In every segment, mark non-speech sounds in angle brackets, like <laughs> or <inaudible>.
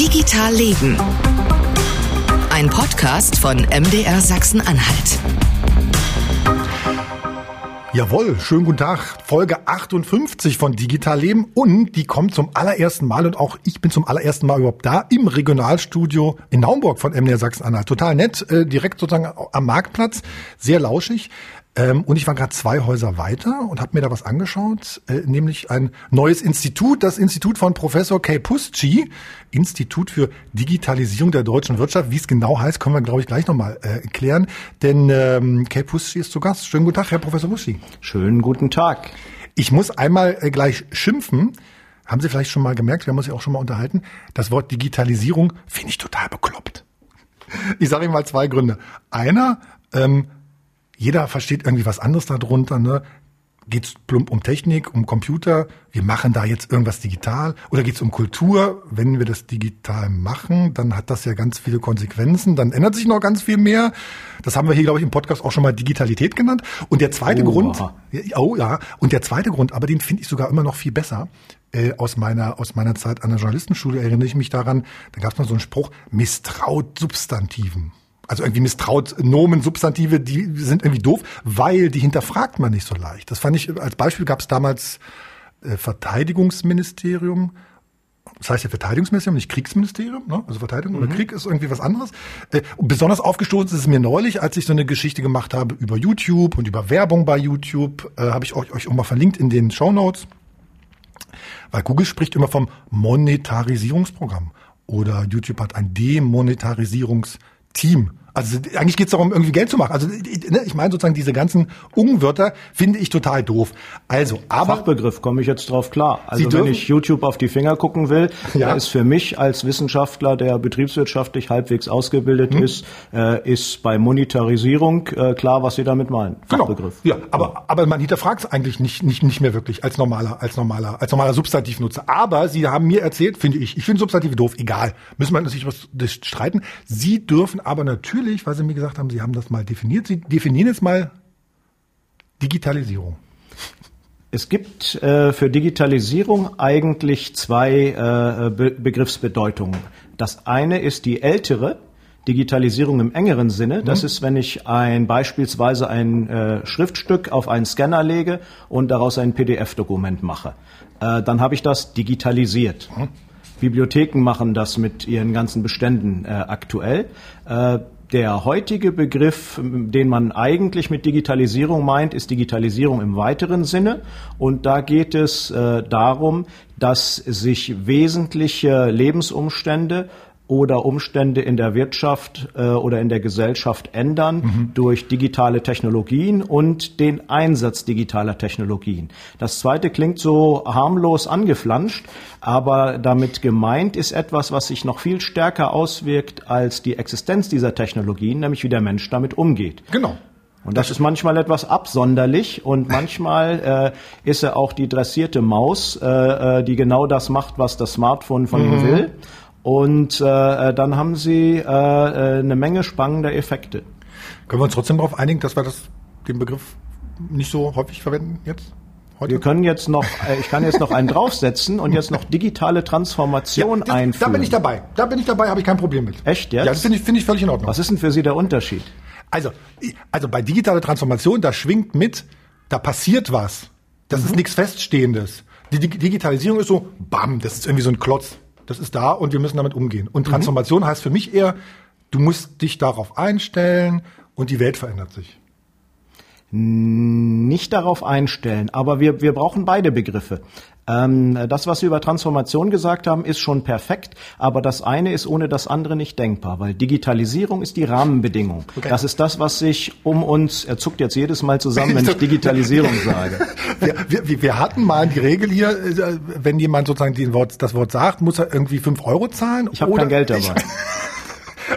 Digital Leben. Ein Podcast von MDR Sachsen-Anhalt. Jawohl, schönen guten Tag. Folge 58 von Digital Leben und die kommt zum allerersten Mal und auch ich bin zum allerersten Mal überhaupt da im Regionalstudio in Naumburg von MDR Sachsen-Anhalt. Total nett, äh, direkt sozusagen am Marktplatz, sehr lauschig. Ähm, und ich war gerade zwei Häuser weiter und habe mir da was angeschaut, äh, nämlich ein neues Institut, das Institut von Professor Kay Pusci, Institut für Digitalisierung der deutschen Wirtschaft. Wie es genau heißt, können wir, glaube ich, gleich nochmal äh, klären. Denn ähm, Kay Pusci ist zu Gast. Schönen guten Tag, Herr Professor Pusci. Schönen guten Tag. Ich muss einmal äh, gleich schimpfen. Haben Sie vielleicht schon mal gemerkt, wir haben uns ja auch schon mal unterhalten, das Wort Digitalisierung finde ich total bekloppt. Ich sage Ihnen mal zwei Gründe. Einer, ähm, jeder versteht irgendwie was anderes darunter. Ne? Geht es plump um Technik, um Computer? Wir machen da jetzt irgendwas digital? Oder geht es um Kultur? Wenn wir das digital machen, dann hat das ja ganz viele Konsequenzen. Dann ändert sich noch ganz viel mehr. Das haben wir hier, glaube ich, im Podcast auch schon mal Digitalität genannt. Und der zweite oh, Grund, aha. oh ja, und der zweite Grund, aber den finde ich sogar immer noch viel besser. Äh, aus meiner aus meiner Zeit an der Journalistenschule erinnere ich mich daran. Da gab es mal so einen Spruch: Misstraut Substantiven also irgendwie misstraut Nomen, Substantive, die sind irgendwie doof, weil die hinterfragt man nicht so leicht. Das fand ich, als Beispiel gab es damals äh, Verteidigungsministerium, das heißt ja Verteidigungsministerium, nicht Kriegsministerium, ne? also Verteidigung mhm. oder Krieg ist irgendwie was anderes. Äh, und besonders aufgestoßen ist es mir neulich, als ich so eine Geschichte gemacht habe über YouTube und über Werbung bei YouTube, äh, habe ich euch, euch auch mal verlinkt in den Show Notes. Weil Google spricht immer vom Monetarisierungsprogramm oder YouTube hat ein Demonetarisierungsteam. Also eigentlich geht es darum, irgendwie Geld zu machen. Also ne, ich meine sozusagen diese ganzen Unwörter finde ich total doof. Also, aber Fachbegriff komme ich jetzt drauf klar. Also wenn ich YouTube auf die Finger gucken will, ja. ist für mich als Wissenschaftler, der betriebswirtschaftlich halbwegs ausgebildet hm. ist, äh, ist bei Monetarisierung äh, klar, was Sie damit meinen. Genau. Fachbegriff. Genau. Ja, aber aber man hinterfragt es eigentlich nicht nicht nicht mehr wirklich als normaler als normaler als normaler Substantivnutzer. Aber Sie haben mir erzählt, finde ich, ich finde Substantive doof. Egal, müssen wir natürlich was streiten. Sie dürfen aber natürlich natürlich, weil Sie mir gesagt haben, Sie haben das mal definiert. Sie definieren jetzt mal Digitalisierung. Es gibt äh, für Digitalisierung eigentlich zwei äh, Be Begriffsbedeutungen. Das eine ist die ältere Digitalisierung im engeren Sinne. Das mhm. ist, wenn ich ein beispielsweise ein äh, Schriftstück auf einen Scanner lege und daraus ein PDF-Dokument mache. Äh, dann habe ich das digitalisiert. Mhm. Bibliotheken machen das mit ihren ganzen Beständen äh, aktuell. Der heutige Begriff, den man eigentlich mit Digitalisierung meint, ist Digitalisierung im weiteren Sinne. Und da geht es äh, darum, dass sich wesentliche Lebensumstände oder Umstände in der Wirtschaft äh, oder in der Gesellschaft ändern mhm. durch digitale Technologien und den Einsatz digitaler Technologien. Das zweite klingt so harmlos angeflanscht, aber damit gemeint ist etwas, was sich noch viel stärker auswirkt als die Existenz dieser Technologien, nämlich wie der Mensch damit umgeht. Genau. Und das ist manchmal etwas absonderlich und manchmal äh, ist er auch die dressierte Maus, äh, äh die genau das macht, was das Smartphone von ihm mhm. will. Und äh, äh, dann haben sie äh, äh, eine Menge spannender Effekte. Können wir uns trotzdem darauf einigen, dass wir das, den Begriff nicht so häufig verwenden jetzt? Heute? Wir können jetzt noch, äh, ich kann jetzt noch einen draufsetzen und jetzt noch digitale Transformation ja, einführen. Da bin ich dabei. Da bin ich dabei, habe ich kein Problem mit. Echt jetzt? Ja, das finde ich, finde ich völlig in Ordnung. Was ist denn für Sie der Unterschied? Also, also bei digitaler Transformation, da schwingt mit, da passiert was. Das mhm. ist nichts Feststehendes. Die Digitalisierung ist so, bam, das ist irgendwie so ein Klotz das ist da und wir müssen damit umgehen. Und mhm. Transformation mhm. heißt für mich eher, du musst dich darauf einstellen und die Welt verändert sich. Nicht darauf einstellen, aber wir, wir brauchen beide Begriffe. Ähm, das, was Sie über Transformation gesagt haben, ist schon perfekt, aber das eine ist ohne das andere nicht denkbar, weil Digitalisierung ist die Rahmenbedingung. Okay. Das ist das, was sich um uns, er zuckt jetzt jedes Mal zusammen, wenn ich <laughs> Digitalisierung sage. Wir, wir, wir hatten mal die Regel hier, äh, wenn jemand sozusagen Wort, das Wort sagt, muss er irgendwie fünf Euro zahlen. Ich habe kein Geld dabei. <laughs>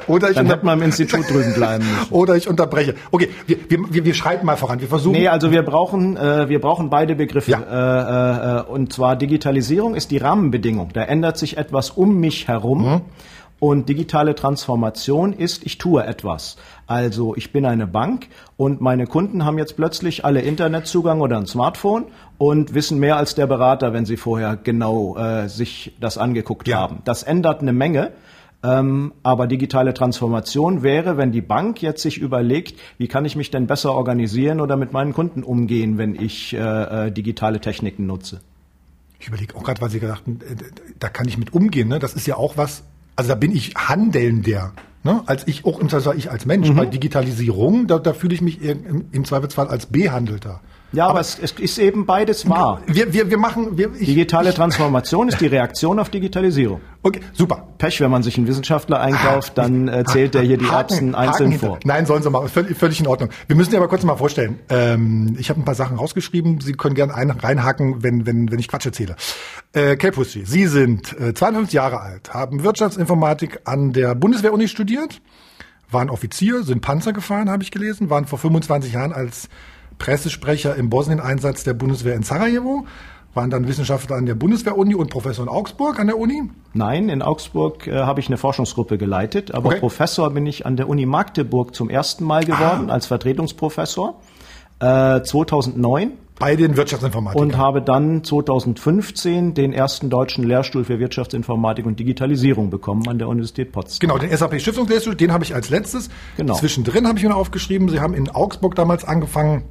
Oder ich Dann hätte man im Institut drüben bleiben müssen. <laughs> Oder ich unterbreche. Okay, wir, wir, wir schreiten mal voran. Wir versuchen. Nee, also wir brauchen, äh, wir brauchen beide Begriffe. Ja. Äh, äh, und zwar Digitalisierung ist die Rahmenbedingung. Da ändert sich etwas um mich herum. Mhm. Und digitale Transformation ist, ich tue etwas. Also ich bin eine Bank und meine Kunden haben jetzt plötzlich alle Internetzugang oder ein Smartphone und wissen mehr als der Berater, wenn sie vorher genau äh, sich das angeguckt Ja. haben. Das ändert eine Menge. Ähm, aber digitale Transformation wäre, wenn die Bank jetzt sich überlegt, wie kann ich mich denn besser organisieren oder mit meinen Kunden umgehen, wenn ich äh, äh, digitale Techniken nutze. Ich überlege auch gerade, weil Sie gesagt haben, äh, da kann ich mit umgehen. Ne? Das ist ja auch was, also da bin ich handelnder. Ne? Als ich auch im Zweifelsfall ich als Mensch. Bei Digitalisierung, da, da fühle ich mich im Zweifelsfall als Behandelter. Ja, aber, es, es ist eben beides wahr. Wir, wir, wir machen, wir, ich, Digitale Transformation ist die Reaktion auf Digitalisierung. okay, super. Pech, wenn man sich einen Wissenschaftler einkauft, dann äh, zählt der hier die Haken- Erbsen Haken einzeln hinter. vor. Nein, sollen sie machen. Völlig, völlig in Ordnung. Wir müssen dir aber kurz mal vorstellen. Ähm, ich habe ein paar Sachen rausgeschrieben. Sie können gerne ein, reinhaken, wenn, wenn, wenn ich Quatsch erzähle. Äh, Kelpusti, Sie sind äh, 52 Jahre alt, haben Wirtschaftsinformatik an der Bundeswehr-Uni studiert, waren Offizier, sind Panzer gefahren, habe ich gelesen, waren vor 25 Jahren als Pressesprecher im Bosnien-Einsatz der Bundeswehr in Sarajevo, waren dann Wissenschaftler an der Bundeswehr-Uni und Professor in Augsburg an der Uni. Nein, in Augsburg äh, habe ich eine Forschungsgruppe geleitet, aber Okay. Professor bin ich an der Uni Magdeburg zum ersten Mal geworden als Vertretungsprofessor äh, 2009 Bei den Wirtschaftsinformatikern. und habe dann 2015 den ersten deutschen Lehrstuhl für Wirtschaftsinformatik und Digitalisierung bekommen an der Universität Potsdam. Genau, den SAP Stiftungslehrstuhl, den habe ich als letztes. Genau. Zwischendrin habe ich mir aufgeschrieben, Sie haben in Augsburg damals angefangen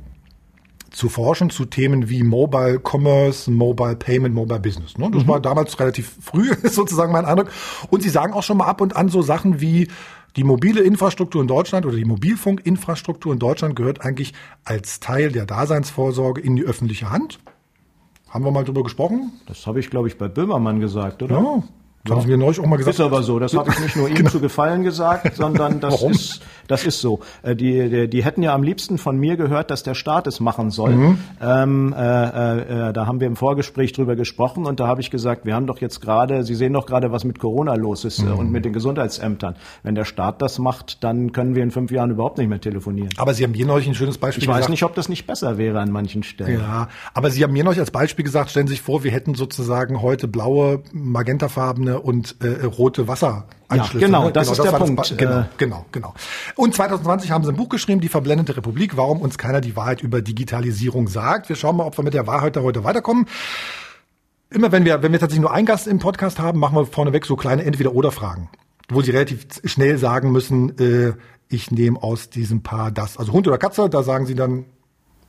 zu forschen zu Themen wie Mobile Commerce, Mobile Payment, Mobile Business. Ne? Das war damals relativ <laughs> früh, ist sozusagen mein Eindruck. Und Sie sagen auch schon mal ab und an so Sachen wie die mobile Infrastruktur in Deutschland oder die Mobilfunkinfrastruktur in Deutschland gehört eigentlich als Teil der Daseinsvorsorge in die öffentliche Hand. Haben wir mal drüber gesprochen? Das habe ich, glaube ich, bei Böhmermann gesagt, oder? Ja. Das haben Sie mir neulich auch mal gesagt. Ist aber so. Das habe ich nicht nur ihm <laughs> zu gefallen gesagt, sondern das Warum? ist das ist so. Äh, Die, die die hätten ja am liebsten von mir gehört, dass der Staat es machen soll. Mhm. Ähm, äh, äh, äh, da haben wir im Vorgespräch drüber gesprochen und da habe ich gesagt, wir haben doch jetzt gerade, Sie sehen doch gerade, was mit Corona los ist äh, Mhm. und mit den Gesundheitsämtern. Wenn der Staat das macht, dann können wir in fünf Jahren überhaupt nicht mehr telefonieren. Aber Sie haben mir neulich ein schönes Beispiel Ich weiß gesagt. nicht, ob das nicht besser wäre an manchen Stellen. Ja, aber Sie haben mir noch als Beispiel gesagt, stellen Sie sich vor, wir hätten sozusagen heute blaue, magentafarbene und äh, rote Wasseranschlüsse. Ja, genau, ne? das ist war der das Punkt. Genau, Äh, genau, genau. Und 2020 haben Sie ein Buch geschrieben, Die verblendete Republik, warum uns keiner die Wahrheit über Digitalisierung sagt. Wir schauen mal, ob wir mit der Wahrheit da heute weiterkommen. Immer wenn wir, wenn wir tatsächlich nur einen Gast im Podcast haben, machen wir vorneweg so kleine Entweder-Oder-Fragen, wo Sie relativ schnell sagen müssen, äh, ich nehme aus diesem Paar das. Also Hund oder Katze, da sagen Sie dann,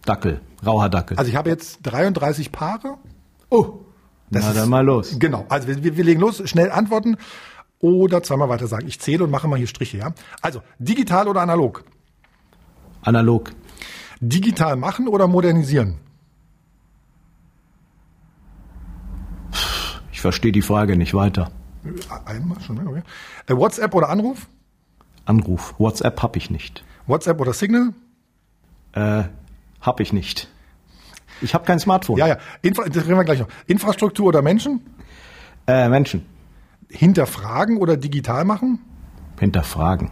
Dackel, rauer Dackel. also ich habe jetzt 33 Paare. oh, das na ist- dann mal los. Genau, also wir, wir legen los, schnell antworten oder zweimal weiter sagen. Ich zähle und mache mal hier Striche, ja. Also, digital oder analog? Analog. Digital machen oder modernisieren? Ich verstehe die Frage nicht weiter. Einmal schon, ne? okay. Äh, WhatsApp oder Anruf? Anruf. WhatsApp hab ich nicht. WhatsApp oder Signal? Äh, hab ich nicht. Ich habe kein Smartphone. Ja, ja. Infra das reden wir gleich noch. Infrastruktur oder Menschen? Äh, Menschen. Hinterfragen oder digital machen? Hinterfragen.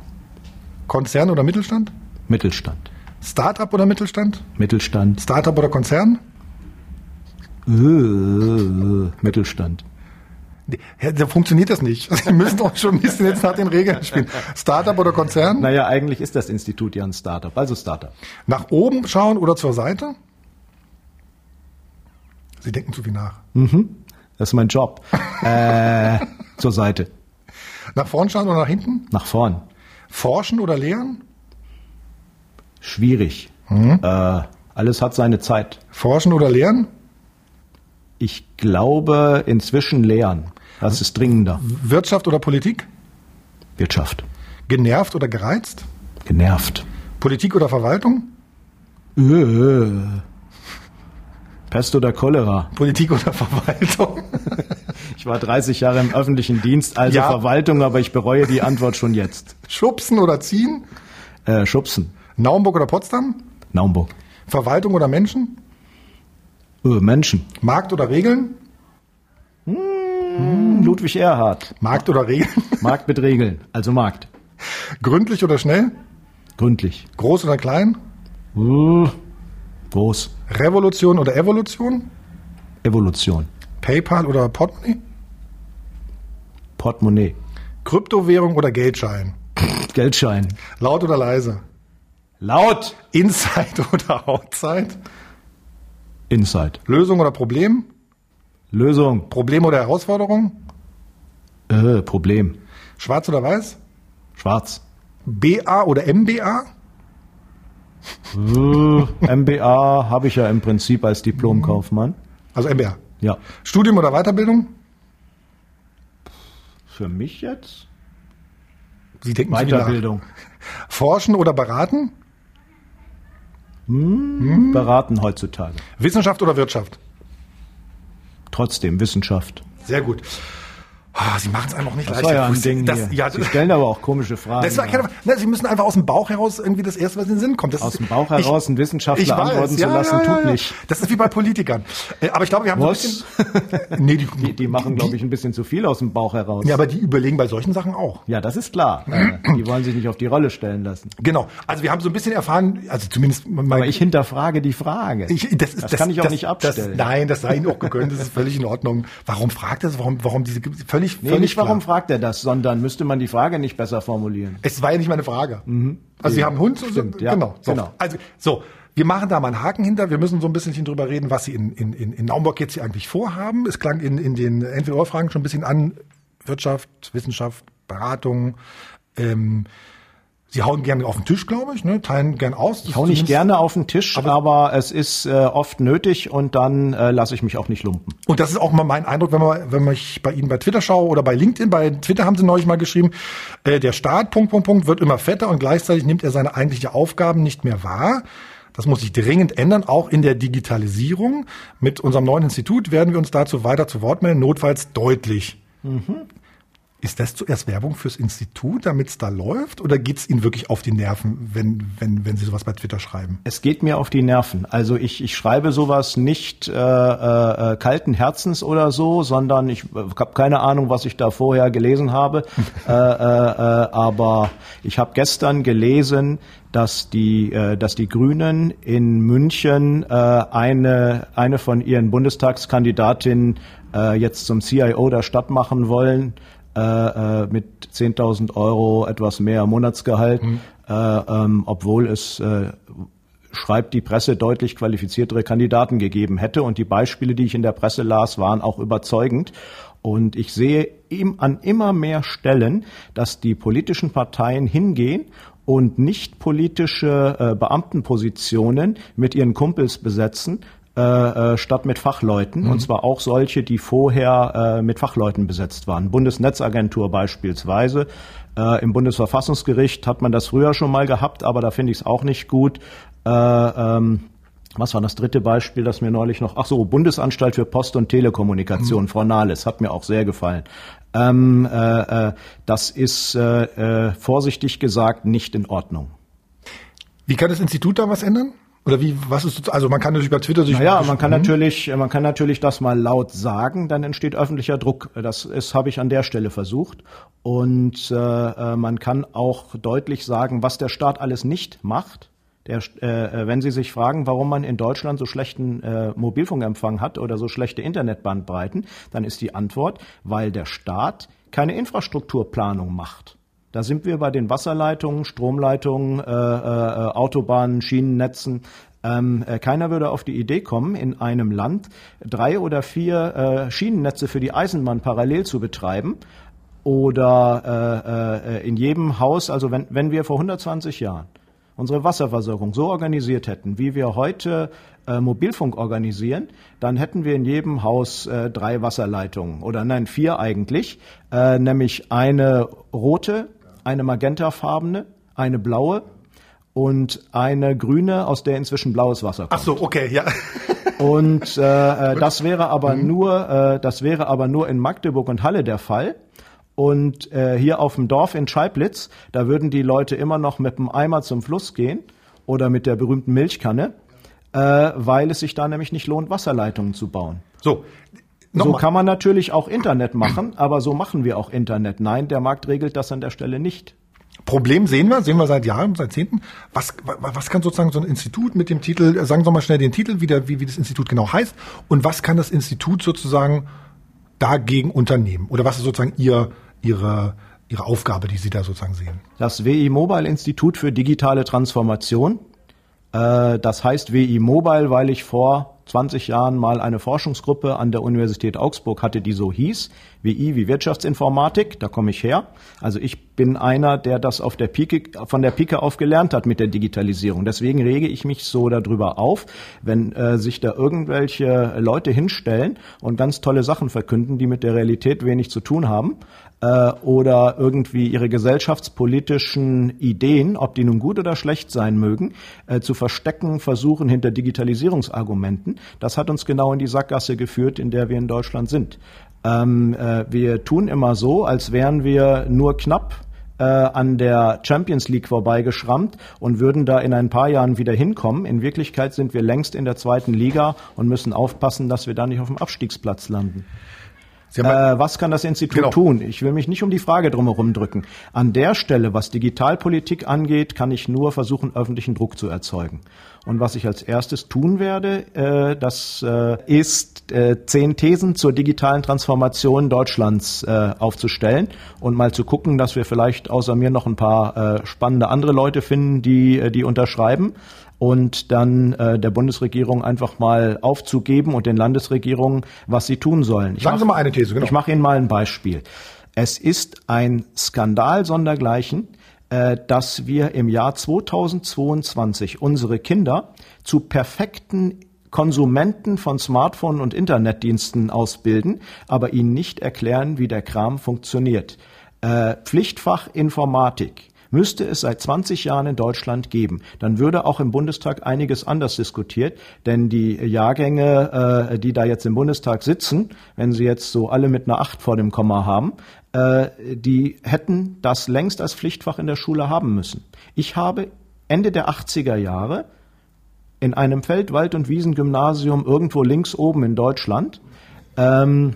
Konzern oder Mittelstand? Mittelstand. Startup oder Mittelstand? Mittelstand. Startup oder Konzern? Äh, Mittelstand. Ja, da funktioniert das nicht. <laughs> Sie müssen doch schon ein bisschen jetzt nach den Regeln spielen. Startup oder Konzern? Naja, eigentlich ist das Institut ja ein Startup. Also Startup. Nach oben schauen oder zur Seite? Sie denken zu viel nach. Das ist mein Job. <laughs> äh, zur Seite. Nach vorn schauen oder nach hinten? Nach vorn. Forschen oder lehren? Schwierig. Äh, alles hat seine Zeit. Forschen oder lehren? Ich glaube inzwischen lehren. Das ist dringender. Wirtschaft oder Politik? Wirtschaft. Genervt oder gereizt? Genervt. Politik oder Verwaltung? Äh. Pest oder Cholera? Politik oder Verwaltung? <laughs> Ich war 30 Jahre im öffentlichen Dienst, also Ja. Verwaltung, aber ich bereue die Antwort schon jetzt. Schubsen oder ziehen? Äh, Schubsen. Naumburg oder Potsdam? Naumburg. Verwaltung oder Menschen? Äh, Menschen. Markt oder Regeln? Ludwig Erhard. Markt oder Regeln? <laughs> Markt mit Regeln. Also Markt. Gründlich oder schnell? Gründlich. Groß oder klein? Äh, groß. Revolution oder Evolution? Evolution. PayPal oder Portemonnaie? Portemonnaie. Kryptowährung oder Geldschein? Geldschein. Laut oder leise? Laut. Inside <laughs> oder Outside? Inside. Lösung oder Problem? Lösung. Problem oder Herausforderung? Äh, Problem. Schwarz oder weiß? Schwarz. BA oder MBA? MBA habe ich ja im Prinzip als Diplomkaufmann. Also MBA. Ja. Studium oder Weiterbildung? Für mich jetzt? Sie denken. Weiterbildung. Forschen oder beraten? Beraten heutzutage. Wissenschaft oder Wirtschaft? Trotzdem Wissenschaft. Sehr gut. Ah, Sie machen es einfach nicht Das leicht. ja ein Das- Ding das. Ja, Sie stellen aber auch komische Fragen. das war keine, ne, Sie müssen einfach aus dem Bauch heraus irgendwie das erste, was in den Sinn kommt. Das Aus ist- dem Bauch heraus einen Wissenschaftler ich weiß, antworten zu ja, lassen, ja, tut nicht. Das ist wie bei Politikern. Äh, Aber ich glaube, wir haben Was? so ein bisschen. <laughs> Nee, die, Die, die machen, glaube ich, ein bisschen zu viel aus dem Bauch heraus. Ja, aber die überlegen bei solchen Sachen auch. Ja, das ist klar. <clears throat> Äh, die wollen sich nicht auf die Rolle stellen lassen. Genau. Also wir haben so ein bisschen erfahren, also zumindest Aber ich hinterfrage die Frage. Ich, das, ist, das, kann ich auch nicht abstellen. Das, nein, das sei Ihnen auch gegönnt, das ist völlig in Ordnung. Warum fragt das? Warum, warum diese völlig, nee, völlig nicht warum klar. fragt er das, sondern müsste man die Frage nicht besser formulieren. Es war ja nicht meine Frage. Also Sie haben Hund, so, Stimmt, ja, genau, so. genau. Also so, wir machen da mal einen Haken hinter. Wir müssen so ein bisschen drüber reden, was Sie in, in, in in Naumburg jetzt hier eigentlich vorhaben. Es klang in, in den Entweder-Fragen schon ein bisschen an Wirtschaft, Wissenschaft, Beratung. Ähm, Sie hauen gerne auf den Tisch, glaube ich, ne? teilen gern aus. Ich hau nicht gerne auf den Tisch, aber, es ist äh, oft nötig und dann äh, lasse ich mich auch nicht lumpen. Und das ist auch mal mein Eindruck, wenn man, wenn man ich bei Ihnen bei Twitter schaue oder bei LinkedIn, bei Twitter haben Sie neulich mal geschrieben, äh, der Staat, Punkt, Punkt, Punkt, wird immer fetter und gleichzeitig nimmt er seine eigentliche Aufgaben nicht mehr wahr. Das muss sich dringend ändern, auch in der Digitalisierung. Mit unserem neuen Institut werden wir uns dazu weiter zu Wort melden, notfalls deutlich. Ist das zuerst Werbung fürs Institut, damit es da läuft? Oder geht's Ihnen wirklich auf die Nerven, wenn, wenn, wenn Sie sowas bei Twitter schreiben? Es geht mir auf die Nerven. Also ich, ich schreibe sowas nicht äh, äh, kalten Herzens oder so, sondern ich äh, habe keine Ahnung, was ich da vorher gelesen habe. <laughs> äh, äh, äh, aber ich habe gestern gelesen, dass die, äh, dass die Grünen in München äh, eine, eine von ihren Bundestagskandidatinnen äh, jetzt zum CIO der Stadt machen wollen äh, äh, mit 10.000 Euro etwas mehr Monatsgehalt, äh, ähm, obwohl es äh, schreibt die Presse deutlich qualifiziertere Kandidaten gegeben hätte. Und die Beispiele, die ich in der Presse las, waren auch überzeugend. Und ich sehe ihm an immer mehr Stellen, dass die politischen Parteien hingehen und nicht politische äh, Beamtenpositionen mit ihren Kumpels besetzen, äh, äh, statt mit Fachleuten, und zwar auch solche, die vorher äh, mit Fachleuten besetzt waren. Bundesnetzagentur beispielsweise. Äh, Im Bundesverfassungsgericht hat man das früher schon mal gehabt, aber da finde ich es auch nicht gut. Äh, ähm, was war das dritte Beispiel, das mir neulich noch, ach so, Bundesanstalt für Post- und Telekommunikation, Frau Nahles, hat mir auch sehr gefallen. Ähm, äh, äh, das ist vorsichtig gesagt nicht in Ordnung. Wie kann das Institut da was ändern? Oder wie, was ist, also man kann natürlich bei Twitter sich. Naja, man kann Mhm. natürlich, man kann natürlich das mal laut sagen, dann entsteht öffentlicher Druck. Das ist, habe ich an der Stelle versucht. Und äh, äh, man kann auch deutlich sagen, was der Staat alles nicht macht. Der, äh, wenn Sie sich fragen, warum man in Deutschland so schlechten äh, Mobilfunkempfang hat oder so schlechte Internetbandbreiten, dann ist die Antwort, weil der Staat keine Infrastrukturplanung macht. Da sind wir bei den Wasserleitungen, Stromleitungen, äh, äh, Autobahnen, Schienennetzen. Ähm, äh, keiner würde auf die Idee kommen, in einem Land drei oder vier äh, Schienennetze für die Eisenbahn parallel zu betreiben oder äh, in jedem Haus, also wenn, wenn wir vor 120 Jahren unsere Wasserversorgung so organisiert hätten, wie wir heute äh, Mobilfunk organisieren, dann hätten wir in jedem Haus äh, drei Wasserleitungen oder nein, vier eigentlich, äh, nämlich eine rote, eine magentafarbene, eine blaue und eine grüne, aus der inzwischen blaues Wasser kommt. Ach so, okay, ja. <laughs> Und äh, äh, das wäre aber nur, äh, das wäre aber nur in Magdeburg und Halle der Fall. Und äh, hier auf dem Dorf in Scheiblitz, da würden die Leute immer noch mit dem Eimer zum Fluss gehen oder mit der berühmten Milchkanne, äh, weil es sich da nämlich nicht lohnt, Wasserleitungen zu bauen. So. So Nochmal. kann man natürlich auch Internet machen, aber so machen wir auch Internet. Nein, der Markt regelt das an der Stelle nicht. Problem sehen wir, sehen wir seit Jahren, seit Zehnten. Was, wa- was kann sozusagen so ein Institut mit dem Titel, äh, sagen Sie mal schnell den Titel, wie, der, wie, wie das Institut genau heißt, und was kann das Institut sozusagen dagegen unternehmen? Oder was ist sozusagen ihr, ihre, Ihre Aufgabe, die Sie da sozusagen sehen? Das WI Mobile Institut für digitale Transformation. Äh, das heißt WI Mobile, weil ich vor 20 Jahren mal eine Forschungsgruppe an der Universität Augsburg hatte, die so hieß, WI wie Wirtschaftsinformatik, da komme ich her. Also ich bin einer, der das auf der Pike, von der Pike auf gelernt hat mit der Digitalisierung. Deswegen rege ich mich so darüber auf, wenn äh, sich da irgendwelche Leute hinstellen und ganz tolle Sachen verkünden, die mit der Realität wenig zu tun haben äh, oder irgendwie ihre gesellschaftspolitischen Ideen, ob die nun gut oder schlecht sein mögen, äh, zu verstecken versuchen hinter Digitalisierungsargumenten. Das hat uns genau in die Sackgasse geführt, in der wir in Deutschland sind. Ähm, äh, wir tun immer so, als wären wir nur knapp äh, an der Champions League vorbeigeschrammt und würden da in ein paar Jahren wieder hinkommen. In Wirklichkeit sind wir längst in der zweiten Liga und müssen aufpassen, dass wir da nicht auf dem Abstiegsplatz landen. Äh, was kann das Institut genau. tun? Ich will mich nicht um die Frage drumherum drücken. An der Stelle, was Digitalpolitik angeht, kann ich nur versuchen, öffentlichen Druck zu erzeugen. Und was ich als erstes tun werde, äh, das äh, ist äh, zehn Thesen zur digitalen Transformation Deutschlands äh, aufzustellen und mal zu gucken, dass wir vielleicht außer mir noch ein paar äh, spannende andere Leute finden, die äh, die unterschreiben und dann äh, der Bundesregierung einfach mal aufzugeben und den Landesregierungen, was sie tun sollen. Ich Sagen mach, Sie mal eine These, genau. Ich mache Ihnen mal ein Beispiel. Es ist ein Skandal sondergleichen, dass wir im Jahr 2022 unsere Kinder zu perfekten Konsumenten von Smartphone und Internetdiensten ausbilden, aber ihnen nicht erklären, wie der Kram funktioniert. Äh, Pflichtfach Informatik müsste es seit 20 Jahren in Deutschland geben. Dann würde auch im Bundestag einiges anders diskutiert, denn die Jahrgänge, äh, die da jetzt im Bundestag sitzen, wenn sie jetzt so alle mit einer Acht vor dem Komma haben, äh, die hätten das längst als Pflichtfach in der Schule haben müssen. Ich habe Ende der 80er Jahre in einem Feld-, Wald- und Wiesengymnasium irgendwo links oben in Deutschland, ähm,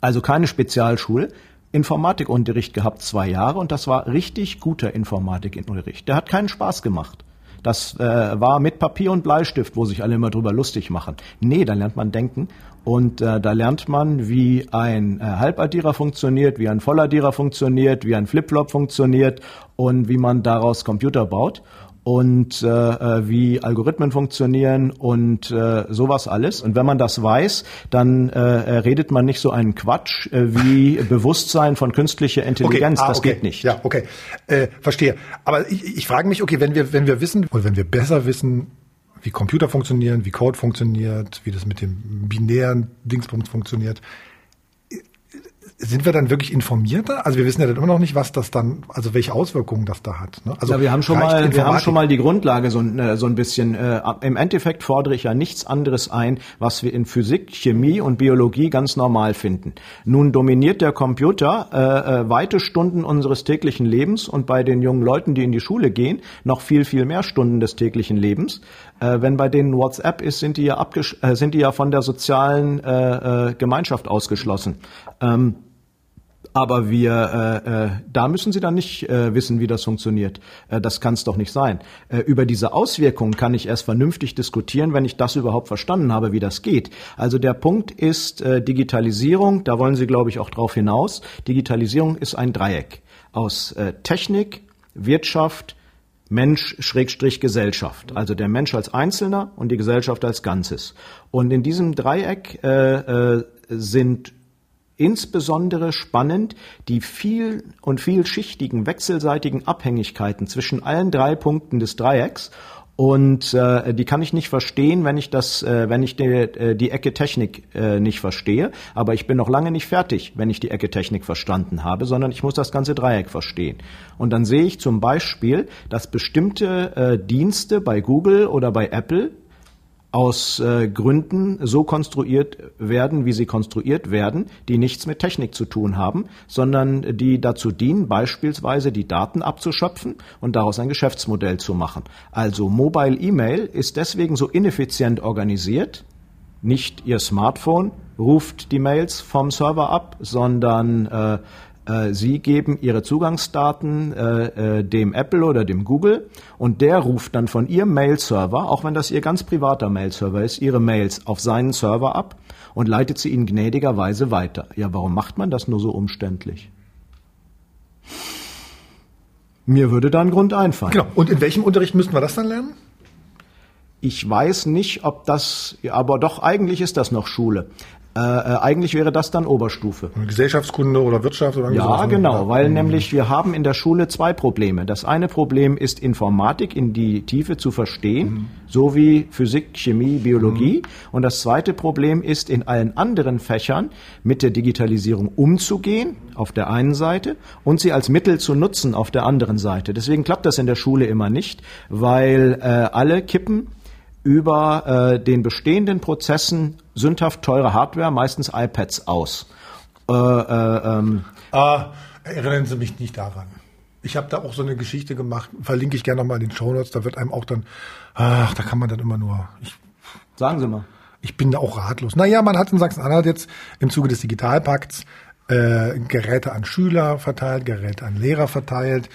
also keine Spezialschule, Informatikunterricht gehabt, zwei Jahre, und das war richtig guter Informatikunterricht. Der hat keinen Spaß gemacht. Das äh, war mit Papier und Bleistift, wo sich alle immer drüber lustig machen. Nee, da lernt man denken und äh, da lernt man, wie ein äh, Halbaddierer funktioniert, wie ein Volladdierer funktioniert, wie ein Flipflop funktioniert und wie man daraus Computer baut und äh, äh, wie Algorithmen funktionieren und äh, sowas alles. Und wenn man das weiß, dann äh, redet man nicht so einen Quatsch äh, wie <laughs> Bewusstsein von künstlicher Intelligenz. Okay. Ah, das okay. geht nicht. Ja, okay, äh, verstehe. Aber ich, ich frage mich, okay, wenn wir wenn wir wissen oder wenn wir besser wissen, wie Computer funktionieren, wie Code funktioniert, wie das mit dem binären Dingsbums funktioniert, sind wir dann wirklich informierter? Also wir wissen ja dann immer noch nicht, was das dann, also welche Auswirkungen das da hat. Ne? Also ja, wir haben schon mal, wir haben schon mal die Grundlage so, äh, so ein bisschen. Äh, Im Endeffekt fordere ich ja nichts anderes ein, was wir in Physik, Chemie und Biologie ganz normal finden. Nun dominiert der Computer äh, äh, weite Stunden unseres täglichen Lebens und bei den jungen Leuten, die in die Schule gehen, noch viel viel mehr Stunden des täglichen Lebens. Äh, wenn bei denen WhatsApp ist, sind die ja abgesch äh, sind die ja von der sozialen Gemeinschaft ausgeschlossen. Ähm, aber wir, äh, äh, da müssen Sie dann nicht äh, wissen, wie das funktioniert. Äh, das kann es doch nicht sein. Äh, über diese Auswirkungen kann ich erst vernünftig diskutieren, wenn ich das überhaupt verstanden habe, wie das geht. Also der Punkt ist äh, Digitalisierung. Da wollen Sie, glaube ich, auch drauf hinaus. Digitalisierung ist ein Dreieck aus äh, Technik, Wirtschaft, Mensch Schrägstrich Gesellschaft, also der Mensch als Einzelner und die Gesellschaft als Ganzes. Und in diesem Dreieck äh, äh, sind insbesondere spannend die viel und vielschichtigen wechselseitigen Abhängigkeiten zwischen allen drei Punkten des Dreiecks und äh, die kann ich nicht verstehen, wenn ich das, äh, wenn ich die, äh, die Ecke Technik äh, nicht verstehe. Aber ich bin noch lange nicht fertig, wenn ich die Ecke Technik verstanden habe, sondern ich muss das ganze Dreieck verstehen. Und dann sehe ich zum Beispiel, dass bestimmte äh, Dienste bei Google oder bei Apple aus äh, Gründen so konstruiert werden, wie sie konstruiert werden, die nichts mit Technik zu tun haben, sondern die dazu dienen, beispielsweise die Daten abzuschöpfen und daraus ein Geschäftsmodell zu machen. Also Mobile E-Mail ist deswegen so ineffizient organisiert, nicht Ihr Smartphone ruft die Mails vom Server ab, sondern äh, Sie geben Ihre Zugangsdaten äh, äh, dem Apple oder dem Google und der ruft dann von Ihrem Mail-Server, auch wenn das Ihr ganz privater Mail-Server ist, Ihre Mails auf seinen Server ab und leitet sie Ihnen gnädigerweise weiter. Ja, warum macht man das nur so umständlich? Mir würde da ein Grund einfallen. Genau. Und in welchem Unterricht müssten wir das dann lernen? Ich weiß nicht, ob das, aber doch eigentlich ist das noch Schule. Äh, äh, eigentlich wäre das dann Oberstufe. Gesellschaftskunde oder Wirtschaft oder Ja, genau, weil Mhm. nämlich wir haben in der Schule zwei Probleme. Das eine Problem ist Informatik in die Tiefe zu verstehen, so wie Physik, Chemie, Biologie. Und das zweite Problem ist in allen anderen Fächern mit der Digitalisierung umzugehen, auf der einen Seite, und sie als Mittel zu nutzen auf der anderen Seite. Deswegen klappt das in der Schule immer nicht, weil äh, alle kippen über äh, den bestehenden Prozessen sündhaft teure Hardware, meistens iPads, aus. Äh, äh, ähm, Ah, erinnern Sie mich nicht daran. Ich habe da auch so eine Geschichte gemacht, verlinke ich gerne nochmal in den Show Notes, da wird einem auch dann, ach, da kann man dann immer nur, ich, sagen Sie mal. ich bin da auch ratlos. Naja, man hat in Sachsen-Anhalt jetzt im Zuge des Digitalpakts äh, Geräte an Schüler verteilt, Geräte an Lehrer verteilt,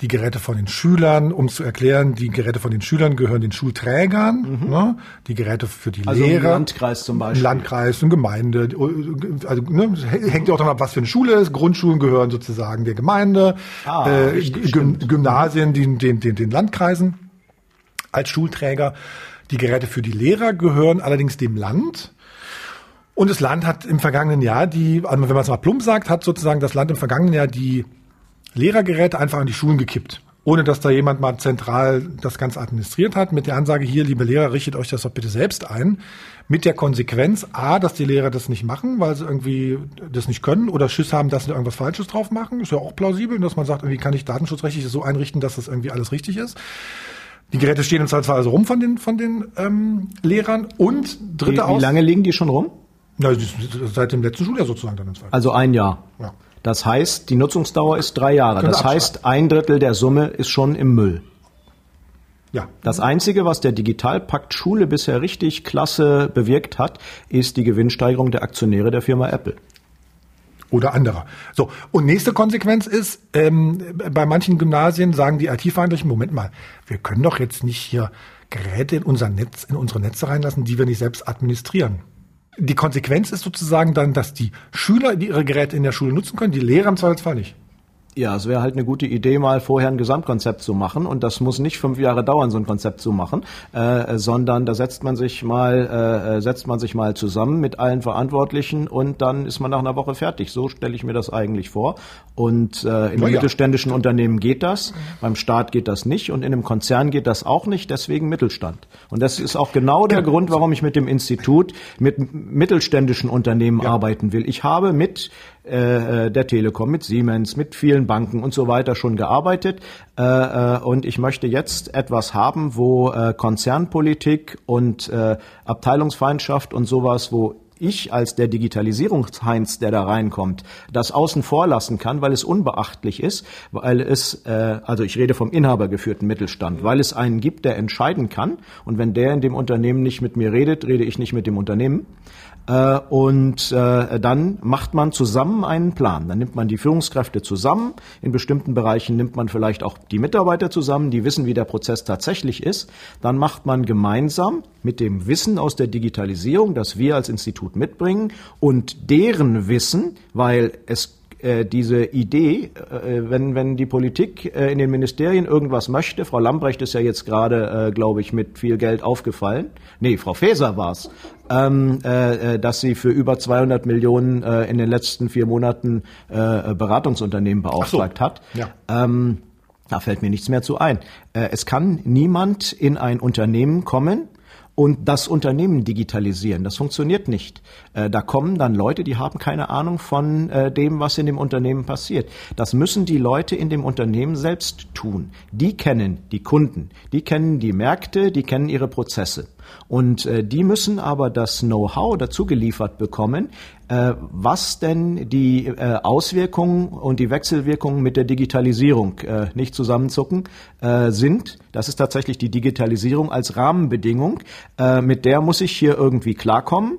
die Geräte von den Schülern, um zu erklären, die Geräte von den Schülern gehören den Schulträgern, ne? die Geräte für die Mhm. Also im Lehrer. Landkreis zum Beispiel. Ein Landkreis, eine Gemeinde, also ne, hängt ja auch davon ab, was für eine Schule ist. Grundschulen gehören sozusagen der Gemeinde, Ah, äh, richtig, Gym Gymnasien den, den, den, den Landkreisen als Schulträger. Die Geräte für die Lehrer gehören allerdings dem Land. Und das Land hat im vergangenen Jahr die, also wenn man es mal plump sagt, hat sozusagen das Land im vergangenen Jahr die Lehrergeräte einfach an die Schulen gekippt. Ohne dass da jemand mal zentral das Ganze administriert hat, mit der Ansage, hier, liebe Lehrer, richtet euch das doch bitte selbst ein. Mit der Konsequenz, A, dass die Lehrer das nicht machen, weil sie irgendwie das nicht können oder Schiss haben, dass sie da irgendwas Falsches drauf machen. Ist ja auch plausibel, dass man sagt, irgendwie kann ich datenschutzrechtlich das so einrichten, dass das irgendwie alles richtig ist. Die Geräte stehen im Zweifelsfall also rum von den, von den ähm, Lehrern. Und dritte Wie, wie Aus- lange liegen die schon rum? Na, seit dem letzten Schuljahr sozusagen dann im Zweifel. Also ein Jahr. Ja. Das heißt, die Nutzungsdauer ist drei Jahre. Das heißt, ein Drittel der Summe ist schon im Müll. Ja. Das Einzige, was der Digitalpakt Schule bisher richtig klasse bewirkt hat, ist die Gewinnsteigerung der Aktionäre der Firma Apple. oder anderer. So, und nächste Konsequenz ist, ähm, bei manchen Gymnasien sagen die IT-Verantwortlichen, Moment mal, wir können doch jetzt nicht hier Geräte in unser Netz, in unsere Netze reinlassen, die wir nicht selbst administrieren. Die Konsequenz ist sozusagen dann, dass die Schüler ihre Geräte in der Schule nutzen können, die Lehrer im Zweifelsfall nicht. Ja, es wäre halt eine gute Idee, mal vorher ein Gesamtkonzept zu machen. Und das muss nicht fünf Jahre dauern, so ein Konzept zu machen, äh, sondern da setzt man sich mal, äh, setzt man sich mal zusammen mit allen Verantwortlichen und dann ist man nach einer Woche fertig. So stelle ich mir das eigentlich vor. Und äh, in ja. mittelständischen Unternehmen geht das, beim Staat geht das nicht und in einem Konzern geht das auch nicht. Deswegen Mittelstand. Und das ist auch genau der Grund, warum ich mit dem Institut mit mittelständischen Unternehmen arbeiten will. Ich habe mit äh, der Telekom, mit Siemens, mit vielen Banken und so weiter schon gearbeitet. Äh, äh, und ich möchte jetzt etwas haben, wo äh, Konzernpolitik und äh, Abteilungsfeindschaft und sowas, wo ich als der Digitalisierungsheinz, der da reinkommt, das außen vor lassen kann, weil es unbeachtlich ist, weil es, äh, also ich rede vom inhabergeführten Mittelstand, weil es einen gibt, der entscheiden kann. Und wenn der in dem Unternehmen nicht mit mir redet, rede ich nicht mit dem Unternehmen. Äh, und äh, dann macht man zusammen einen Plan. Dann nimmt man die Führungskräfte zusammen. In bestimmten Bereichen nimmt man vielleicht auch die Mitarbeiter zusammen, die wissen, wie der Prozess tatsächlich ist. Dann macht man gemeinsam mit dem Wissen aus der Digitalisierung, das wir als Institut mitbringen, und deren Wissen, weil es äh, diese Idee, äh, wenn, wenn die Politik äh, in den Ministerien irgendwas möchte, Frau Lambrecht ist ja jetzt gerade, äh, glaube ich, mit viel Geld aufgefallen, nee, Frau Faeser war's, ähm, äh, äh, dass sie für über 200 Millionen äh, in den letzten vier Monaten äh, Beratungsunternehmen beauftragt hat. ja. Ähm, da fällt mir nichts mehr zu ein. Äh, es kann niemand in ein Unternehmen kommen und das Unternehmen digitalisieren. Das funktioniert nicht. Äh, da kommen dann Leute, die haben keine Ahnung von äh, dem, was in dem Unternehmen passiert. Das müssen die Leute in dem Unternehmen selbst tun. Die kennen die Kunden, die kennen die Märkte, die kennen ihre Prozesse. Und äh, die müssen aber das Know-how dazu geliefert bekommen, äh, was denn die äh, Auswirkungen und die Wechselwirkungen mit der Digitalisierung äh, nicht zusammenzucken äh, sind. Das ist tatsächlich die Digitalisierung als Rahmenbedingung. Äh, mit der muss ich hier irgendwie klarkommen.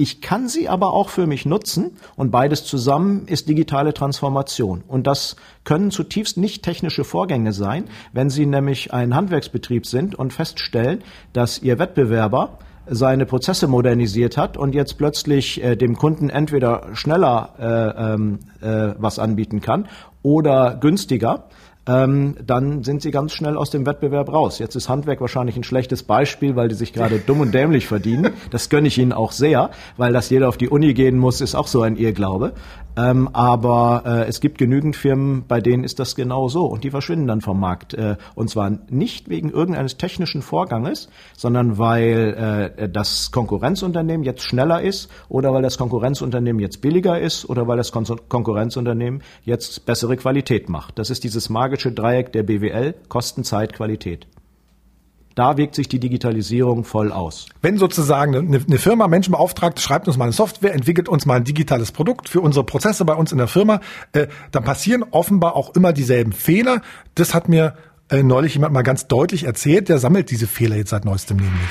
Ich kann sie aber auch für mich nutzen und beides zusammen ist digitale Transformation. Und das können zutiefst nicht technische Vorgänge sein, wenn Sie nämlich ein Handwerksbetrieb sind und feststellen, dass Ihr Wettbewerber seine Prozesse modernisiert hat und jetzt plötzlich äh, dem Kunden entweder schneller äh, ähm, äh, was anbieten kann oder günstiger. Ähm, dann sind sie ganz schnell aus dem Wettbewerb raus. Jetzt ist Handwerk wahrscheinlich ein schlechtes Beispiel, weil die sich gerade <laughs> dumm und dämlich verdienen. Das gönne ich ihnen auch sehr, weil dass jeder auf die Uni gehen muss, ist auch so ein Irrglaube. Ähm, aber äh, es gibt genügend Firmen, bei denen ist das genau so und die verschwinden dann vom Markt. Äh, und zwar nicht wegen irgendeines technischen Vorganges, sondern weil äh, das Konkurrenzunternehmen jetzt schneller ist oder weil das Konkurrenzunternehmen jetzt billiger ist oder weil das Kon Konkurrenzunternehmen jetzt bessere Qualität macht. Das ist dieses magische Dreieck der BWL, Kosten, Zeit, Qualität. Da wirkt sich die Digitalisierung voll aus. Wenn sozusagen eine, eine Firma Menschen beauftragt, schreibt uns mal eine Software, entwickelt uns mal ein digitales Produkt für unsere Prozesse bei uns in der Firma, äh, dann passieren offenbar auch immer dieselben Fehler. Das hat mir äh, neulich jemand mal ganz deutlich erzählt. Der sammelt diese Fehler jetzt seit neuestem nämlich.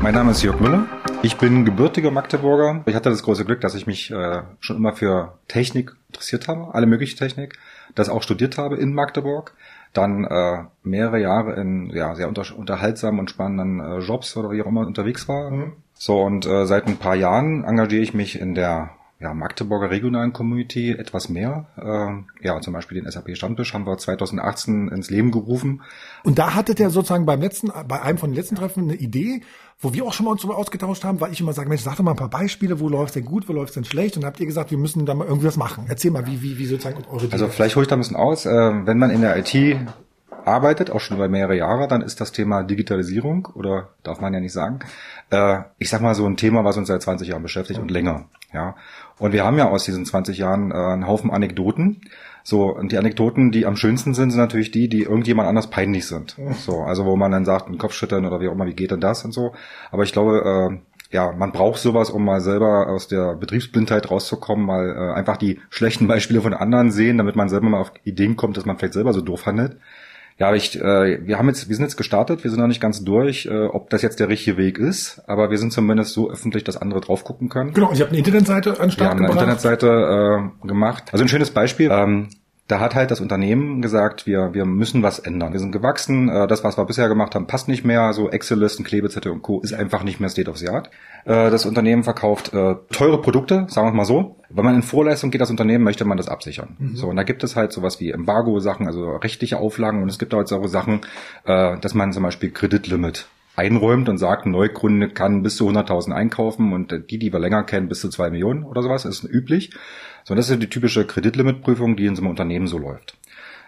Mein Name ist Jörg Müller. Ich bin gebürtiger Magdeburger. Ich hatte das große Glück, dass ich mich äh, schon immer für Technik interessiert habe, alle mögliche Technik das auch studiert habe in Magdeburg, dann äh, mehrere Jahre in ja, sehr unter, unterhaltsamen und spannenden äh, Jobs oder wie auch immer unterwegs war. Mhm. So, und äh, seit ein paar Jahren engagiere ich mich in der ja, Magdeburger regionalen Community etwas mehr. Äh, ja, zum Beispiel den SAP Stammtisch haben wir 2018 ins Leben gerufen. Und da hattet ihr sozusagen beim letzten, bei einem von den letzten Treffen eine Idee, wo wir auch schon mal uns darüber ausgetauscht haben, weil ich immer sage, Mensch, sag doch mal ein paar Beispiele, wo läuft's denn gut, wo läuft's denn schlecht? Und habt ihr gesagt, wir müssen da mal irgendwie was machen. Erzähl mal, wie, wie, wie sozusagen eure Idee Also vielleicht hole ich da ein bisschen aus. Äh, wenn man in der IT arbeitet, auch schon über mehrere Jahre, dann ist das Thema Digitalisierung, oder darf man ja nicht sagen, äh, ich sag mal so ein Thema, was uns seit 20 Jahren beschäftigt und länger. Ja, und wir haben ja aus diesen 20 Jahren äh, einen Haufen Anekdoten. So, und die Anekdoten, die am schönsten sind, sind natürlich die, die irgendjemand anders peinlich sind. So, also wo man dann sagt, ein Kopfschüttern oder wie auch immer, wie geht denn das und so. Aber ich glaube, äh, ja, man braucht sowas, um mal selber aus der Betriebsblindheit rauszukommen, mal äh, einfach die schlechten Beispiele von anderen sehen, damit man selber mal auf Ideen kommt, dass man vielleicht selber so doof handelt. Ja, ich, äh, wir haben jetzt, wir sind jetzt gestartet, wir sind noch nicht ganz durch, äh, ob das jetzt der richtige Weg ist, aber wir sind zumindest so öffentlich, dass andere drauf gucken können. Genau, und ihr habt eine Internetseite an Start Wir haben eine Internetseite äh, gemacht. Also ein schönes Beispiel. Ähm, da hat halt das Unternehmen gesagt, wir, wir müssen was ändern. Wir sind gewachsen, äh, das, was wir bisher gemacht haben, passt nicht mehr. So Excel-Listen, Klebezettel und Co. ist einfach nicht mehr State of the Art. Äh, das Unternehmen verkauft äh, teure Produkte, sagen wir mal so. Wenn man in Vorleistung geht, das Unternehmen, möchte man das absichern. Mhm. So, und da gibt es halt sowas wie Embargo-Sachen, also rechtliche Auflagen und es gibt halt so Sachen, äh, dass man zum Beispiel Kreditlimit einräumt und sagt, ein Neukunde kann bis zu 100.000 einkaufen und die, die wir länger kennen, bis zu zwei Millionen oder sowas, ist üblich. So, das ist die typische Kreditlimitprüfung, die in so einem Unternehmen so läuft.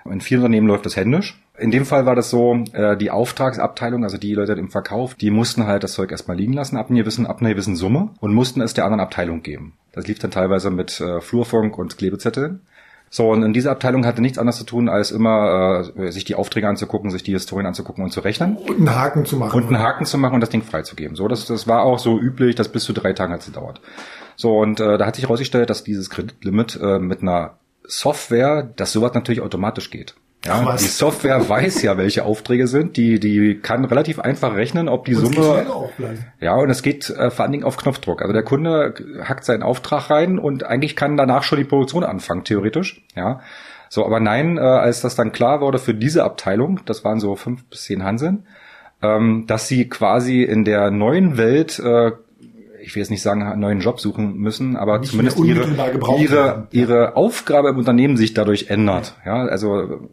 In vielen Unternehmen läuft das händisch. In dem Fall war das so, äh, die Auftragsabteilung, also die Leute im Verkauf, die mussten halt das Zeug erstmal liegen lassen ab einer gewissen, ab einer gewissen Summe und mussten es der anderen Abteilung geben. Das lief dann teilweise mit äh, Flurfunk und Klebezetteln. So, und in dieser Abteilung hatte nichts anderes zu tun, als immer äh, sich die Aufträge anzugucken, sich die Historien anzugucken und zu rechnen. Und einen Haken zu machen. Und einen Haken zu machen und das Ding freizugeben. So, das, das war auch so üblich, dass bis zu drei Tagen hat es gedauert. So, und äh, da hat sich herausgestellt, dass dieses Kreditlimit äh, mit einer Software, dass sowas natürlich automatisch geht. Ja, die Software weiß ja, welche Aufträge sind. Die, die kann relativ einfach rechnen, ob die und Summe. Ja, und es geht äh, vor allen Dingen auf Knopfdruck. Also der Kunde hackt seinen Auftrag rein und eigentlich kann danach schon die Produktion anfangen, theoretisch. Ja. So, aber nein, äh, als das dann klar wurde für diese Abteilung, das waren so fünf bis zehn Hanseln, ähm, dass sie quasi in der neuen Welt äh, ich will jetzt nicht sagen, einen neuen Job suchen müssen, aber nicht zumindest ihre, ihre, ihre Aufgabe im Unternehmen sich dadurch ändert. Ja, also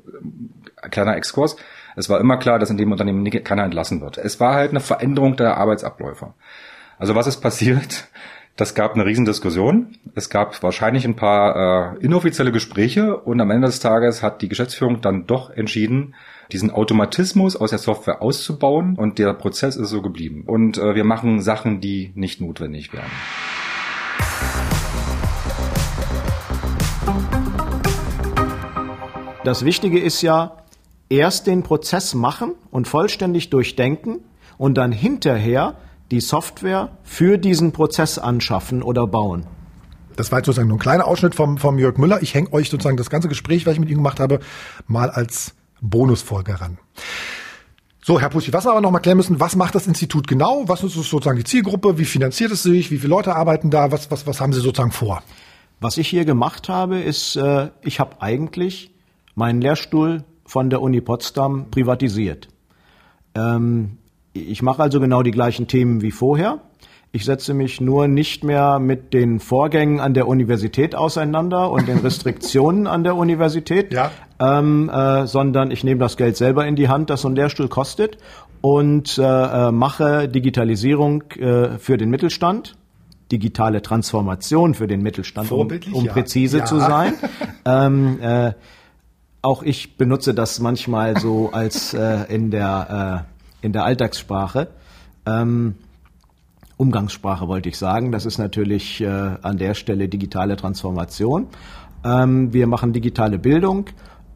kleiner Exkurs. Es war immer klar, dass in dem Unternehmen keiner entlassen wird. Es war halt eine Veränderung der Arbeitsabläufe. Also was ist passiert? Das gab eine Riesendiskussion. Es gab wahrscheinlich ein paar äh, inoffizielle Gespräche und am Ende des Tages hat die Geschäftsführung dann doch entschieden, diesen Automatismus aus der Software auszubauen und der Prozess ist so geblieben. Und äh, wir machen Sachen, die nicht notwendig wären. Das Wichtige ist ja, erst den Prozess machen und vollständig durchdenken und dann hinterher die Software für diesen Prozess anschaffen oder bauen. Das war jetzt sozusagen nur ein kleiner Ausschnitt vom, vom Jörg Müller. Ich hänge euch sozusagen das ganze Gespräch, was ich mit ihm gemacht habe, mal als Bonusfolge ran. So, Herr Puschi, was wir aber noch mal klären müssen, was macht das Institut genau? Was ist sozusagen die Zielgruppe? Wie finanziert es sich? Wie viele Leute arbeiten da? Was, was, was haben Sie sozusagen vor? Was ich hier gemacht habe, ist, äh, ich habe eigentlich meinen Lehrstuhl von der Uni Potsdam privatisiert. Ähm, ich mache also genau die gleichen Themen wie vorher. Ich setze mich nur nicht mehr mit den Vorgängen an der Universität auseinander und den <laughs> Restriktionen an der Universität, Ja. ähm, äh, sondern ich nehme das Geld selber in die Hand, das so ein Lehrstuhl kostet und äh, äh, mache Digitalisierung äh, für den Mittelstand. Digitale Transformation für den Mittelstand, um, um ja. präzise Ja. zu sein. <laughs> ähm, äh, auch ich benutze das manchmal so als äh, in der äh, in der Alltagssprache. Ähm, Umgangssprache wollte ich sagen. Das ist natürlich äh, an der Stelle digitale Transformation. Ähm, wir machen digitale Bildung.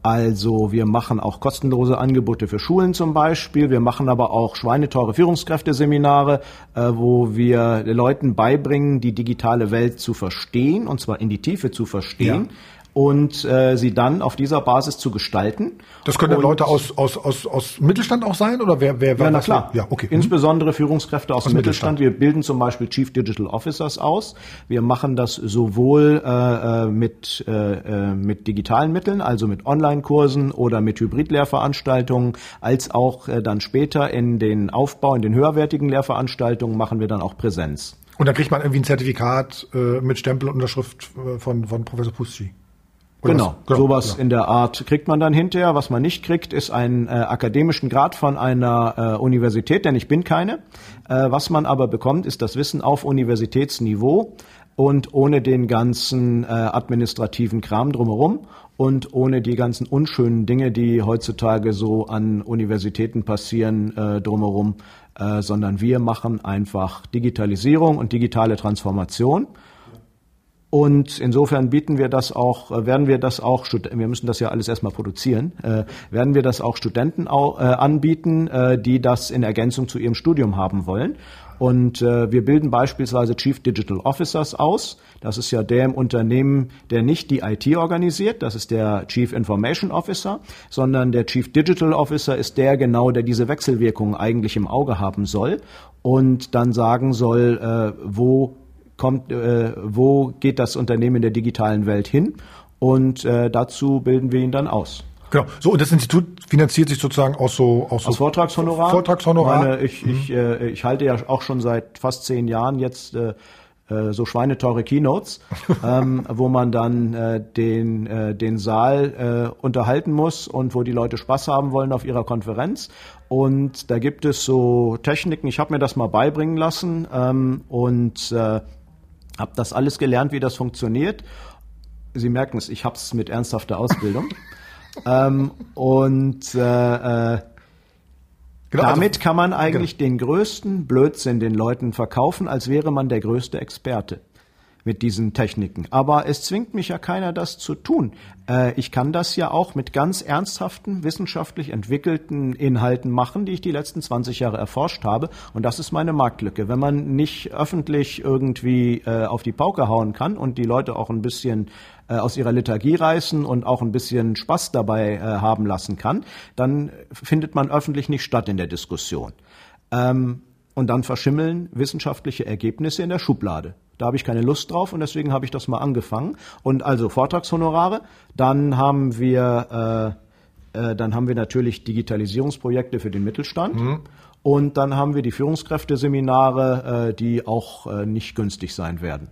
Also wir machen auch kostenlose Angebote für Schulen zum Beispiel. Wir machen aber auch schweineteure Führungskräfteseminare, äh, wo wir Leuten beibringen, die digitale Welt zu verstehen, und zwar in die Tiefe zu verstehen. Ja. Und äh, sie dann auf dieser Basis zu gestalten. Das können Und- Leute aus, aus, aus, aus Mittelstand auch sein oder wer, wer, wer ja, na klar. Ja, okay. Mhm. Insbesondere Führungskräfte aus, Aus dem Mittelstand. Wir bilden zum Beispiel Chief Digital Officers aus. Wir machen das sowohl äh, äh, mit, äh, äh, mit digitalen Mitteln, also mit Online-Kursen oder mit Hybrid-Lehrveranstaltungen, als auch äh, dann später in den Aufbau, in den höherwertigen Lehrveranstaltungen machen wir dann auch Präsenz. Und dann kriegt man irgendwie ein Zertifikat äh, mit Stempel und Unterschrift äh, von, von Professor Pusci. Oder Genau, was? sowas ja. in der Art kriegt man dann hinterher. Was man nicht kriegt, ist einen äh, akademischen Grad von einer äh, Universität, denn ich bin keine. Äh, was man aber bekommt, ist das Wissen auf Universitätsniveau und ohne den ganzen äh, administrativen Kram drumherum und ohne die ganzen unschönen Dinge, die heutzutage so an Universitäten passieren äh, drumherum, äh, sondern wir machen einfach Digitalisierung und digitale Transformation. Und insofern bieten wir das auch, äh, werden wir das auch, wir müssen das ja alles erstmal produzieren, äh, werden wir das auch Studenten äh, anbieten, die das in Ergänzung zu ihrem Studium haben wollen. Und wir bilden beispielsweise Chief Digital Officers aus. Das ist ja der im Unternehmen, der nicht die IT organisiert, das ist der Chief Information Officer, sondern der Chief Digital Officer ist der genau, der diese Wechselwirkungen eigentlich im Auge haben soll und dann sagen soll, wo kommt, äh, wo geht das Unternehmen in der digitalen Welt hin? Und äh, dazu bilden wir ihn dann aus. Genau. So, und das Institut finanziert sich sozusagen aus so aus, Aus so Vortragshonorar? Vortragshonorar. Mhm. Meine, ich, ich, äh, ich halte ja auch schon seit fast zehn Jahren jetzt äh, äh, so schweineteure Keynotes, <laughs> ähm, wo man dann äh, den, äh, den Saal äh, unterhalten muss und wo die Leute Spaß haben wollen auf ihrer Konferenz. Und da gibt es so Techniken, ich habe mir das mal beibringen lassen ähm, und äh, habe das alles gelernt, wie das funktioniert. Sie merken es, ich habe es mit ernsthafter Ausbildung. <laughs> ähm, und äh, äh, genau, also- damit kann man eigentlich den größten Blödsinn den Leuten verkaufen, als wäre man der größte Experte mit diesen Techniken. Aber es zwingt mich ja keiner, das zu tun. Äh, ich kann das ja auch mit ganz ernsthaften, wissenschaftlich entwickelten Inhalten machen, die ich die letzten 20 Jahre erforscht habe. Und das ist meine Marktlücke. Wenn man nicht öffentlich irgendwie äh, auf die Pauke hauen kann und die Leute auch ein bisschen äh, aus ihrer Lethargie reißen und auch ein bisschen Spaß dabei äh, haben lassen kann, dann findet man öffentlich nicht statt in der Diskussion. Ähm, und dann verschimmeln wissenschaftliche Ergebnisse in der Schublade. Da habe ich keine Lust drauf und deswegen habe ich das mal angefangen. Und also Vortragshonorare. Dann haben wir, äh, äh, dann haben wir natürlich Digitalisierungsprojekte für den Mittelstand. Und dann haben wir die Führungskräfteseminare, äh, die auch äh, nicht günstig sein werden,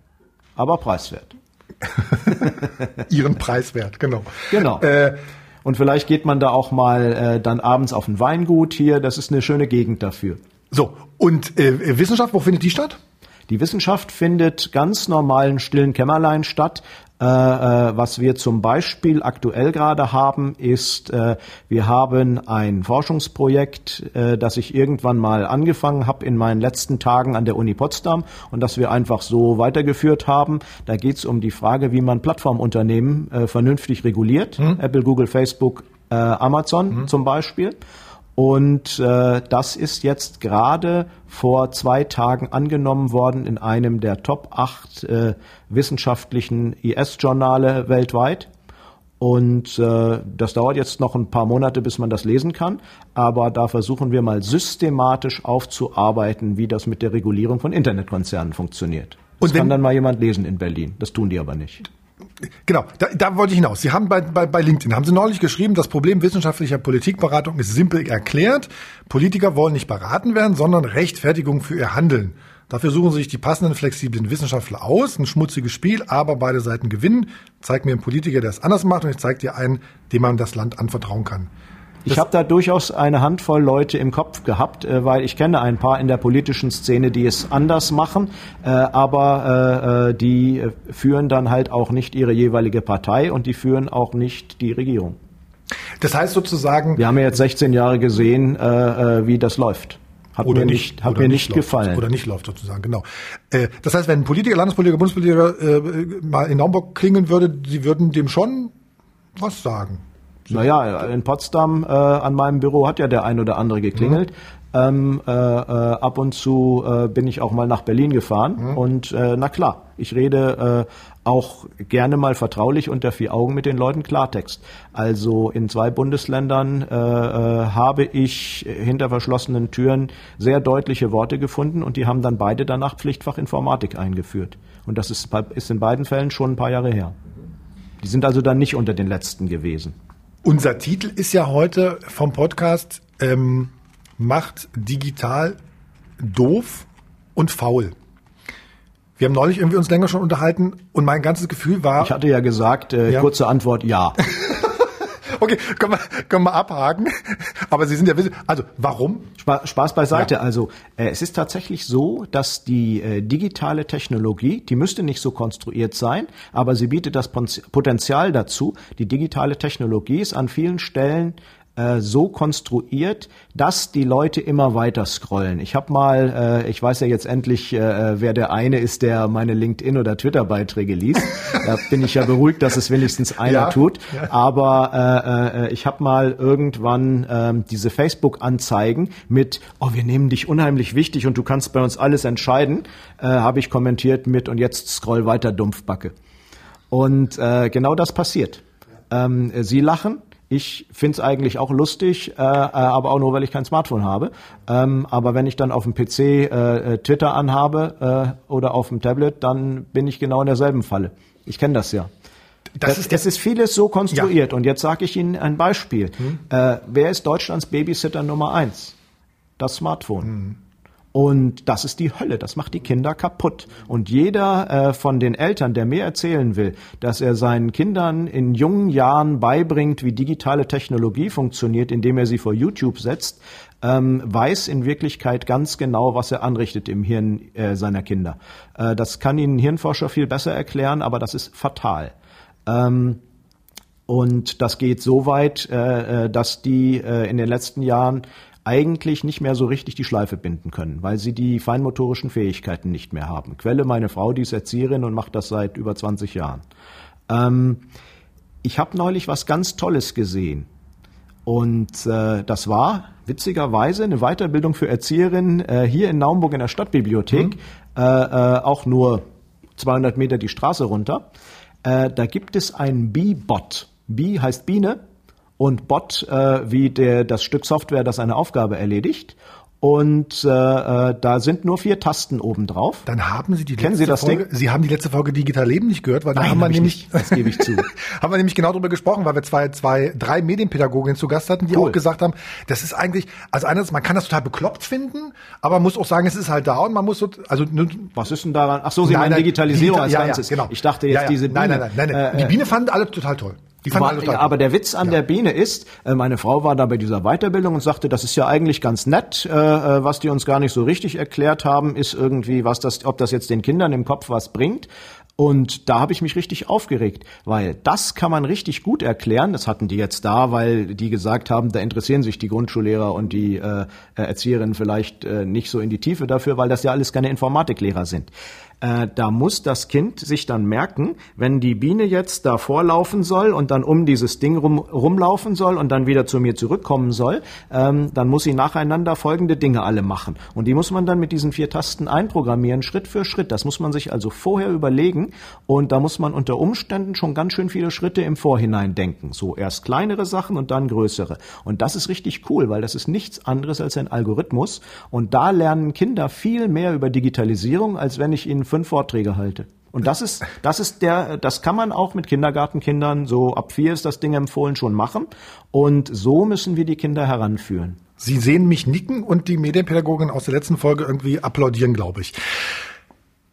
aber preiswert. <laughs> ihren Preiswert, genau. Genau. Äh, und vielleicht geht man da auch mal äh, dann abends auf ein Weingut hier. Das ist eine schöne Gegend dafür. so, und äh, Wissenschaft, wo findet die statt? Die Wissenschaft findet ganz normalen stillen Kämmerlein statt. Äh, äh, was wir zum Beispiel aktuell gerade haben, ist, äh, wir haben ein Forschungsprojekt, das ich irgendwann mal angefangen habe in meinen letzten Tagen an der Uni Potsdam und das wir einfach so weitergeführt haben. Da geht es um die Frage, wie man Plattformunternehmen vernünftig reguliert. Apple, Google, Facebook, Amazon zum Beispiel. Und äh, das ist jetzt gerade vor zwei Tagen angenommen worden in einem der Top 8 äh, wissenschaftlichen IS-Journale weltweit. Und äh, das dauert jetzt noch ein paar Monate, bis man das lesen kann. Aber da versuchen wir mal systematisch aufzuarbeiten, wie das mit der Regulierung von Internetkonzernen funktioniert. Das Und wenn- kann dann mal jemand lesen in Berlin. Das tun die aber nicht. Genau, da, da wollte ich hinaus. Sie haben bei, bei, bei LinkedIn, haben Sie neulich geschrieben, das Problem wissenschaftlicher Politikberatung ist simpel erklärt. Politiker wollen nicht beraten werden, sondern Rechtfertigung für ihr Handeln Dafür suchen sie sich die passenden, flexiblen Wissenschaftler aus. Ein schmutziges Spiel, aber beide Seiten gewinnen. Zeig mir einen Politiker, der es anders macht und ich zeig dir einen, dem man das Land anvertrauen kann. Ich habe da durchaus eine Handvoll Leute im Kopf gehabt, äh, weil ich kenne ein paar in der politischen Szene, die es anders machen, äh, aber äh, äh die äh, führen dann halt auch nicht ihre jeweilige Partei und die führen auch nicht die Regierung. Das heißt sozusagen. Wir haben ja jetzt 16 Jahre gesehen, äh, wie das läuft. Hat oder mir nicht, nicht, hat oder mir nicht nicht läuft, gefallen. Oder nicht läuft sozusagen, genau. Äh, das heißt, wenn ein Politiker, Landespolitiker, Bundespolitiker äh, mal in Naumburg klingen würde, sie würden dem schon was sagen. Naja, in Potsdam äh, an meinem Büro hat ja der ein oder andere geklingelt. Mhm. Ähm, äh, äh, ab und zu äh, bin ich auch mal nach Berlin gefahren mhm. und äh, na klar, ich rede äh, auch gerne mal vertraulich unter vier Augen mit den Leuten Klartext. Also in zwei Bundesländern äh, äh, habe ich hinter verschlossenen Türen sehr deutliche Worte gefunden und die haben dann beide danach Pflichtfach Informatik eingeführt. Und das ist, ist in beiden Fällen schon ein paar Jahre her. Die sind also dann nicht unter den letzten gewesen. Unser Titel ist ja heute vom Podcast ähm, Macht digital doof und faul. Wir haben neulich irgendwie uns länger schon unterhalten und mein ganzes Gefühl war. Ich hatte ja gesagt, äh, ja. kurze Antwort ja. <laughs> Okay, können wir, können wir abhaken. Aber Sie sind ja wissen, also warum? Spaß beiseite. Ja. Also äh, es ist tatsächlich so, dass die äh, digitale Technologie, die müsste nicht so konstruiert sein, aber sie bietet das Potenzial dazu. Die digitale Technologie ist an vielen Stellen äh, so konstruiert, dass die Leute immer weiter scrollen. Ich habe mal, äh, ich weiß ja jetzt endlich, äh, wer der eine ist, der meine LinkedIn oder Twitter-Beiträge liest. <laughs> da bin ich ja beruhigt, dass es wenigstens einer ja, tut. Ja. Aber äh, äh, ich habe mal irgendwann äh, diese Facebook-Anzeigen mit, oh, wir nehmen dich unheimlich wichtig und du kannst bei uns alles entscheiden, äh, habe ich kommentiert mit und jetzt scroll weiter Dumpfbacke. Und äh, genau das passiert. Ähm, sie lachen, ich finde es eigentlich auch lustig, äh, äh, aber auch nur, weil ich kein Smartphone habe. Ähm, aber wenn ich dann auf dem PC äh, äh, Twitter anhabe äh, oder auf dem Tablet, dann bin ich genau in derselben Falle. Ich kenne das ja. Das, das, ist, das ist vieles so konstruiert. Ja. Und jetzt sage ich Ihnen ein Beispiel. Hm. Äh, wer ist Deutschlands Babysitter Nummer eins? Das Smartphone. Hm. Und das ist die Hölle, das macht die Kinder kaputt. Und jeder äh, von den Eltern, der mir erzählen will, dass er seinen Kindern in jungen Jahren beibringt, wie digitale Technologie funktioniert, indem er sie vor YouTube setzt, ähm, weiß in Wirklichkeit ganz genau, was er anrichtet im Hirn äh, seiner Kinder. Äh, das kann Ihnen Hirnforscher viel besser erklären, aber das ist fatal. Ähm, und das geht so weit, äh, äh dass die äh, in den letzten Jahren eigentlich nicht mehr so richtig die Schleife binden können, weil sie die feinmotorischen Fähigkeiten nicht mehr haben. Quelle meine Frau, die ist Erzieherin und macht das seit über 20 Jahren. Ähm, ich habe neulich was ganz Tolles gesehen. Und äh, das war witzigerweise eine Weiterbildung für Erzieherinnen äh, hier in Naumburg in der Stadtbibliothek, mhm. äh, äh, auch nur 200 Meter die Straße runter. Äh, da gibt es ein Bee-Bot. Bee heißt Biene und Bot äh, wie der, das Stück Software, das eine Aufgabe erledigt. Und äh, äh, da sind nur vier Tasten oben drauf. Dann haben Sie die Kennen letzte Sie das Folge, Ding? Sie haben die letzte Folge Digital Leben nicht gehört, weil da Nein, haben wir hab nämlich, das gebe ich zu, <laughs> haben wir nämlich genau darüber gesprochen, weil wir zwei, zwei, drei Medienpädagoginnen zu Gast hatten, die cool. auch gesagt haben, das ist eigentlich, also einerseits, man kann das total bekloppt finden, aber man muss auch sagen, es ist halt da und man muss so, also was ist denn daran? Ach so, Sie nein, meinen Digitalisierung Digital, als Ganzes. Ja, genau. Ich dachte jetzt ja, ja. diese Biene. Nein, nein, nein, nein. Äh, die Biene fanden alle total toll. War, ja, aber der Witz an ja. der Biene ist, äh, meine Frau war da bei dieser Weiterbildung und sagte, das ist ja eigentlich ganz nett, äh, äh, was die uns gar nicht so richtig erklärt haben, ist irgendwie, was das, ob das jetzt den Kindern im Kopf was bringt. Und da habe ich mich richtig aufgeregt, weil das kann man richtig gut erklären. Das hatten die jetzt da, weil die gesagt haben, da interessieren sich die Grundschullehrer und die äh, Erzieherinnen vielleicht äh, nicht so in die Tiefe dafür, weil das ja alles keine Informatiklehrer sind. Äh, da muss das Kind sich dann merken, wenn die Biene jetzt da vorlaufen soll und dann um dieses Ding rum, rumlaufen soll und dann wieder zu mir zurückkommen soll, ähm, dann muss sie nacheinander folgende Dinge alle machen. Und die muss man dann mit diesen vier Tasten einprogrammieren, Schritt für Schritt. Das muss man sich also vorher überlegen und da muss man unter Umständen schon ganz schön viele Schritte im Vorhinein denken. So erst kleinere Sachen und dann größere. Und das ist richtig cool, weil das ist nichts anderes als ein Algorithmus und da lernen Kinder viel mehr über Digitalisierung, als wenn ich ihnen fünf Vorträge halte. Und das ist, das ist der, das kann man auch mit Kindergartenkindern, so ab vier ist das Ding empfohlen, schon machen. Und so müssen wir die Kinder heranführen. Sie sehen mich nicken und die Medienpädagogin aus der letzten Folge irgendwie applaudieren, glaube ich.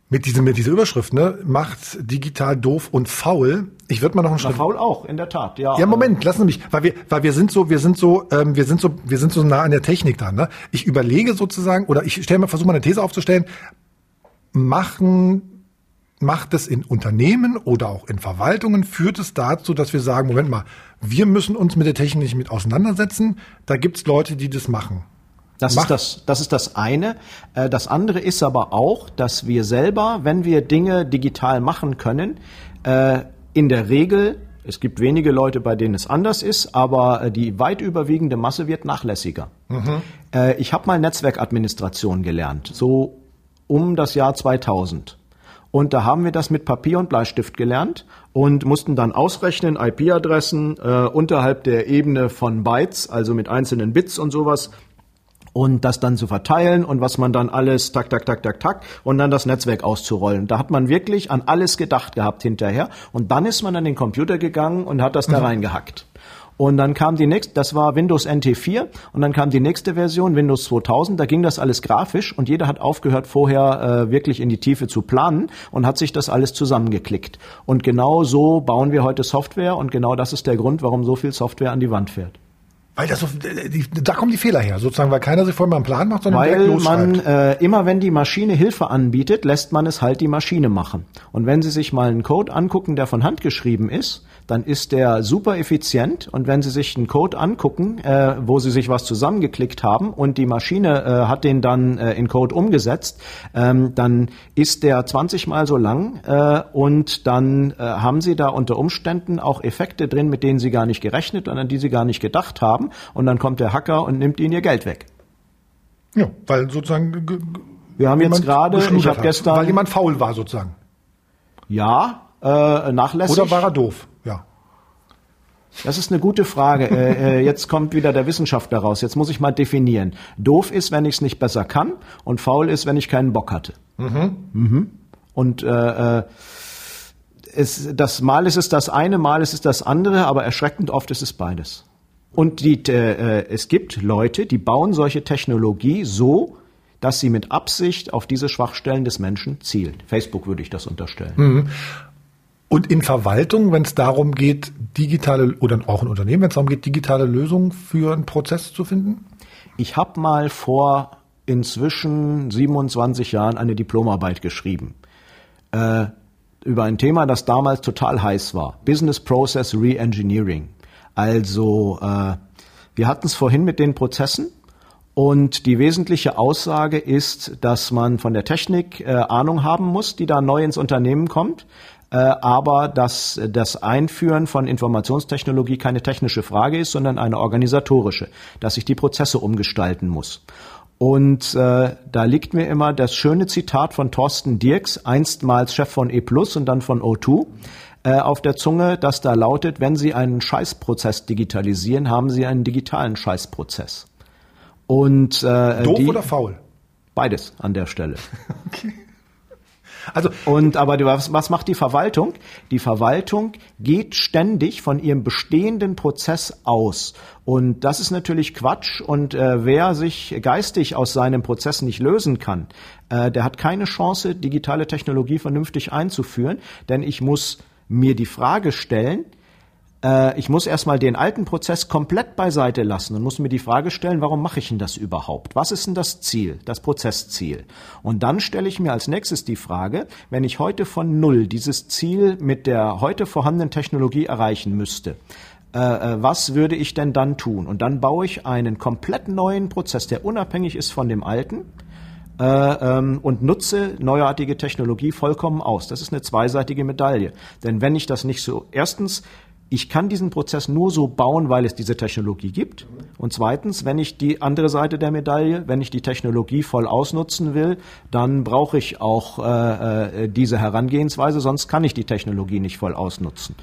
Mit, diesem, mit dieser Überschrift, ne? Macht digital doof und faul. Ich würde mal noch einen Schritt. faul auch, in der Tat, ja. Ja, Moment, lassen Sie mich, weil wir, weil wir sind so, wir sind so, ähm, wir sind so, wir sind so nah an der Technik dran. Ne? Ich überlege sozusagen, oder ich stelle mal, versuche mal eine These aufzustellen. Machen, macht es in Unternehmen oder auch in Verwaltungen, führt es dazu, dass wir sagen, Moment mal, wir müssen uns mit der Technik nicht mit auseinandersetzen. Da gibt's Leute, die das machen. Das ist das, das ist das eine. Äh, Das andere ist aber auch, dass wir selber, wenn wir Dinge digital machen können, äh, in der Regel, es gibt wenige Leute, bei denen es anders ist, aber äh, die weit überwiegende Masse wird nachlässiger. Äh, Ich habe mal Netzwerkadministration gelernt, so um das Jahr 2000. Und da haben wir das mit Papier und Bleistift gelernt und mussten dann ausrechnen, IP-Adressen äh, unterhalb der Ebene von Bytes, also mit einzelnen Bits und sowas, und das dann zu verteilen und was man dann alles tak, tak, tak, tak, tak und dann das Netzwerk auszurollen. Da hat man wirklich an alles gedacht gehabt hinterher und dann ist man an den Computer gegangen und hat das da reingehackt. Und dann kam die nächste, das war Windows NT4 und dann kam die nächste Version, Windows 2000, da ging das alles grafisch und jeder hat aufgehört vorher äh, wirklich in die Tiefe zu planen und hat sich das alles zusammengeklickt. Und genau so bauen wir heute Software und genau das ist der Grund, warum so viel Software an die Wand fährt. Weil das die, da kommen die Fehler her, sozusagen, weil keiner sich vorher mal einen Plan macht, sondern direkt Weil losschreibt. man äh, immer, wenn die Maschine Hilfe anbietet, lässt man es halt die Maschine machen. Und wenn Sie sich mal einen Code angucken, der von Hand geschrieben ist, dann ist der super effizient. Und wenn Sie sich einen Code angucken, äh, wo Sie sich was zusammengeklickt haben und die Maschine äh, hat den dann äh, in Code umgesetzt, ähm, dann ist der 20 mal so lang äh, und dann äh, haben Sie da unter Umständen auch Effekte drin, mit denen Sie gar nicht gerechnet und an die Sie gar nicht gedacht haben. Und dann kommt der Hacker und nimmt Ihnen Ihr Geld weg. ja, weil sozusagen Wir haben jetzt gerade, ich habe gestern, Weil jemand faul war, sozusagen. ja, äh, nachlässig. Oder war er doof? Das ist eine gute Frage. äh, äh, jetzt kommt wieder der Wissenschaftler raus. Jetzt muss ich mal definieren. Doof ist, wenn ich es nicht besser kann, und faul ist, wenn ich keinen Bock hatte. Mhm. Und äh, äh, es, das Mal ist es das eine, Mal ist es das andere, aber erschreckend oft ist es beides. Und die, äh, es gibt Leute, die bauen solche Technologie so, dass sie mit Absicht auf diese Schwachstellen des Menschen zielen. Facebook würde ich das unterstellen. Und in Verwaltung, wenn es darum geht, digitale, oder auch in Unternehmen, wenn es darum geht, digitale Lösungen für einen Prozess zu finden? Ich habe mal vor inzwischen 27 Jahren eine Diplomarbeit geschrieben äh, über ein Thema, das damals total heiß war: Business Process Reengineering. Also äh, wir hatten es vorhin mit den Prozessen. Und die wesentliche Aussage ist, dass man von der Technik äh, Ahnung haben muss, die da neu ins Unternehmen kommt, aber dass das Einführen von Informationstechnologie keine technische Frage ist, sondern eine organisatorische, dass ich die Prozesse umgestalten muss. Und äh, da liegt mir immer das schöne Zitat von Thorsten Dirks, einstmals Chef von E Plus und dann von O2, äh, auf der Zunge, das da lautet, wenn Sie einen Scheißprozess digitalisieren, haben Sie einen digitalen Scheißprozess. Und äh, Doof die, oder faul? beides an der Stelle. <laughs> Also, Und aber was, was macht die Verwaltung? Die Verwaltung geht ständig von ihrem bestehenden Prozess aus. Und das ist natürlich Quatsch. Und äh, wer sich geistig aus seinem Prozess nicht lösen kann, äh, der hat keine Chance, digitale Technologie vernünftig einzuführen. Denn ich muss mir die Frage stellen, äh, ich muss erstmal den alten Prozess komplett beiseite lassen und muss mir die Frage stellen, warum mache ich denn das überhaupt? Was ist denn das Ziel, das Prozessziel? Und dann stelle ich mir als nächstes die Frage, wenn ich heute von Null dieses Ziel mit der heute vorhandenen Technologie erreichen müsste, äh, äh, was würde ich denn dann tun? Und dann baue ich einen komplett neuen Prozess, der unabhängig ist von dem alten, äh, ähm, und nutze neuartige Technologie vollkommen aus. Das ist eine zweiseitige Medaille. Denn wenn ich das nicht so, erstens, ich kann diesen Prozess nur so bauen, weil es diese Technologie gibt. Und zweitens, wenn ich die andere Seite der Medaille, wenn ich die Technologie voll ausnutzen will, dann brauche ich auch äh, äh, diese Herangehensweise, sonst kann ich die Technologie nicht voll ausnutzen.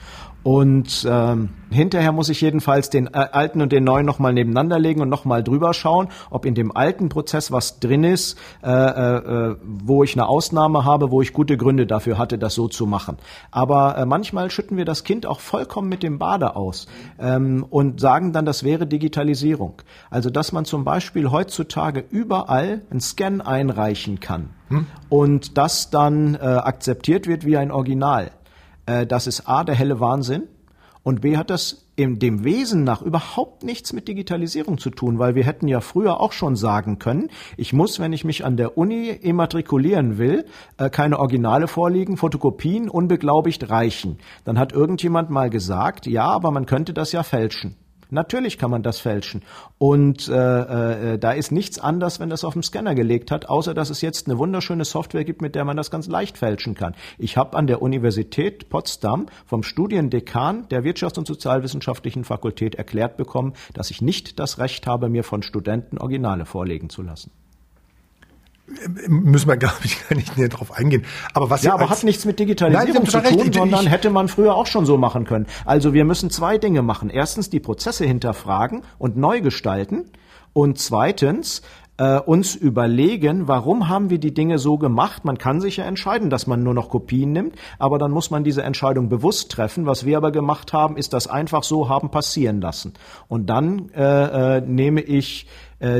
Und ähm, hinterher muss ich jedenfalls den äh, alten und den neuen nochmal nebeneinander legen und nochmal drüber schauen, ob in dem alten Prozess was drin ist, äh, äh, wo ich eine Ausnahme habe, wo ich gute Gründe dafür hatte, das so zu machen. Aber äh, manchmal schütten wir das Kind auch vollkommen mit dem Bade aus ähm, und sagen dann, das wäre Digitalisierung. Also dass man zum Beispiel heutzutage überall einen Scan einreichen kann hm? und das dann äh, akzeptiert wird wie ein Original. Äh, das ist A, der helle Wahnsinn. Und B hat das in dem Wesen nach überhaupt nichts mit Digitalisierung zu tun, weil wir hätten ja früher auch schon sagen können, ich muss, wenn ich mich an der Uni immatrikulieren will, äh, keine Originale vorliegen, Fotokopien unbeglaubigt reichen. Dann hat irgendjemand mal gesagt, ja, aber man könnte das ja fälschen. Natürlich kann man das fälschen. Und äh, äh, da ist nichts anders, wenn das auf dem Scanner gelegt hat, außer dass es jetzt eine wunderschöne Software gibt, mit der man das ganz leicht fälschen kann. Ich habe an der Universität Potsdam vom Studiendekan der Wirtschafts- und Sozialwissenschaftlichen Fakultät erklärt bekommen, dass ich nicht das Recht habe, mir von Studenten Originale vorlegen zu lassen müssen wir, <laughs> glaube ich, gar nicht näher drauf eingehen. Aber was ja, aber hat nichts mit Digitalisierung Nein, zu tun, recht. sondern ich, hätte man früher auch schon so machen können. Also wir müssen zwei Dinge machen. Erstens die Prozesse hinterfragen und neu gestalten. Und zweitens äh, uns überlegen, warum haben wir die Dinge so gemacht. Man kann sich ja entscheiden, dass man nur noch Kopien nimmt, aber dann muss man diese Entscheidung bewusst treffen. Was wir aber gemacht haben, ist das einfach so haben passieren lassen. Und dann äh, äh, nehme ich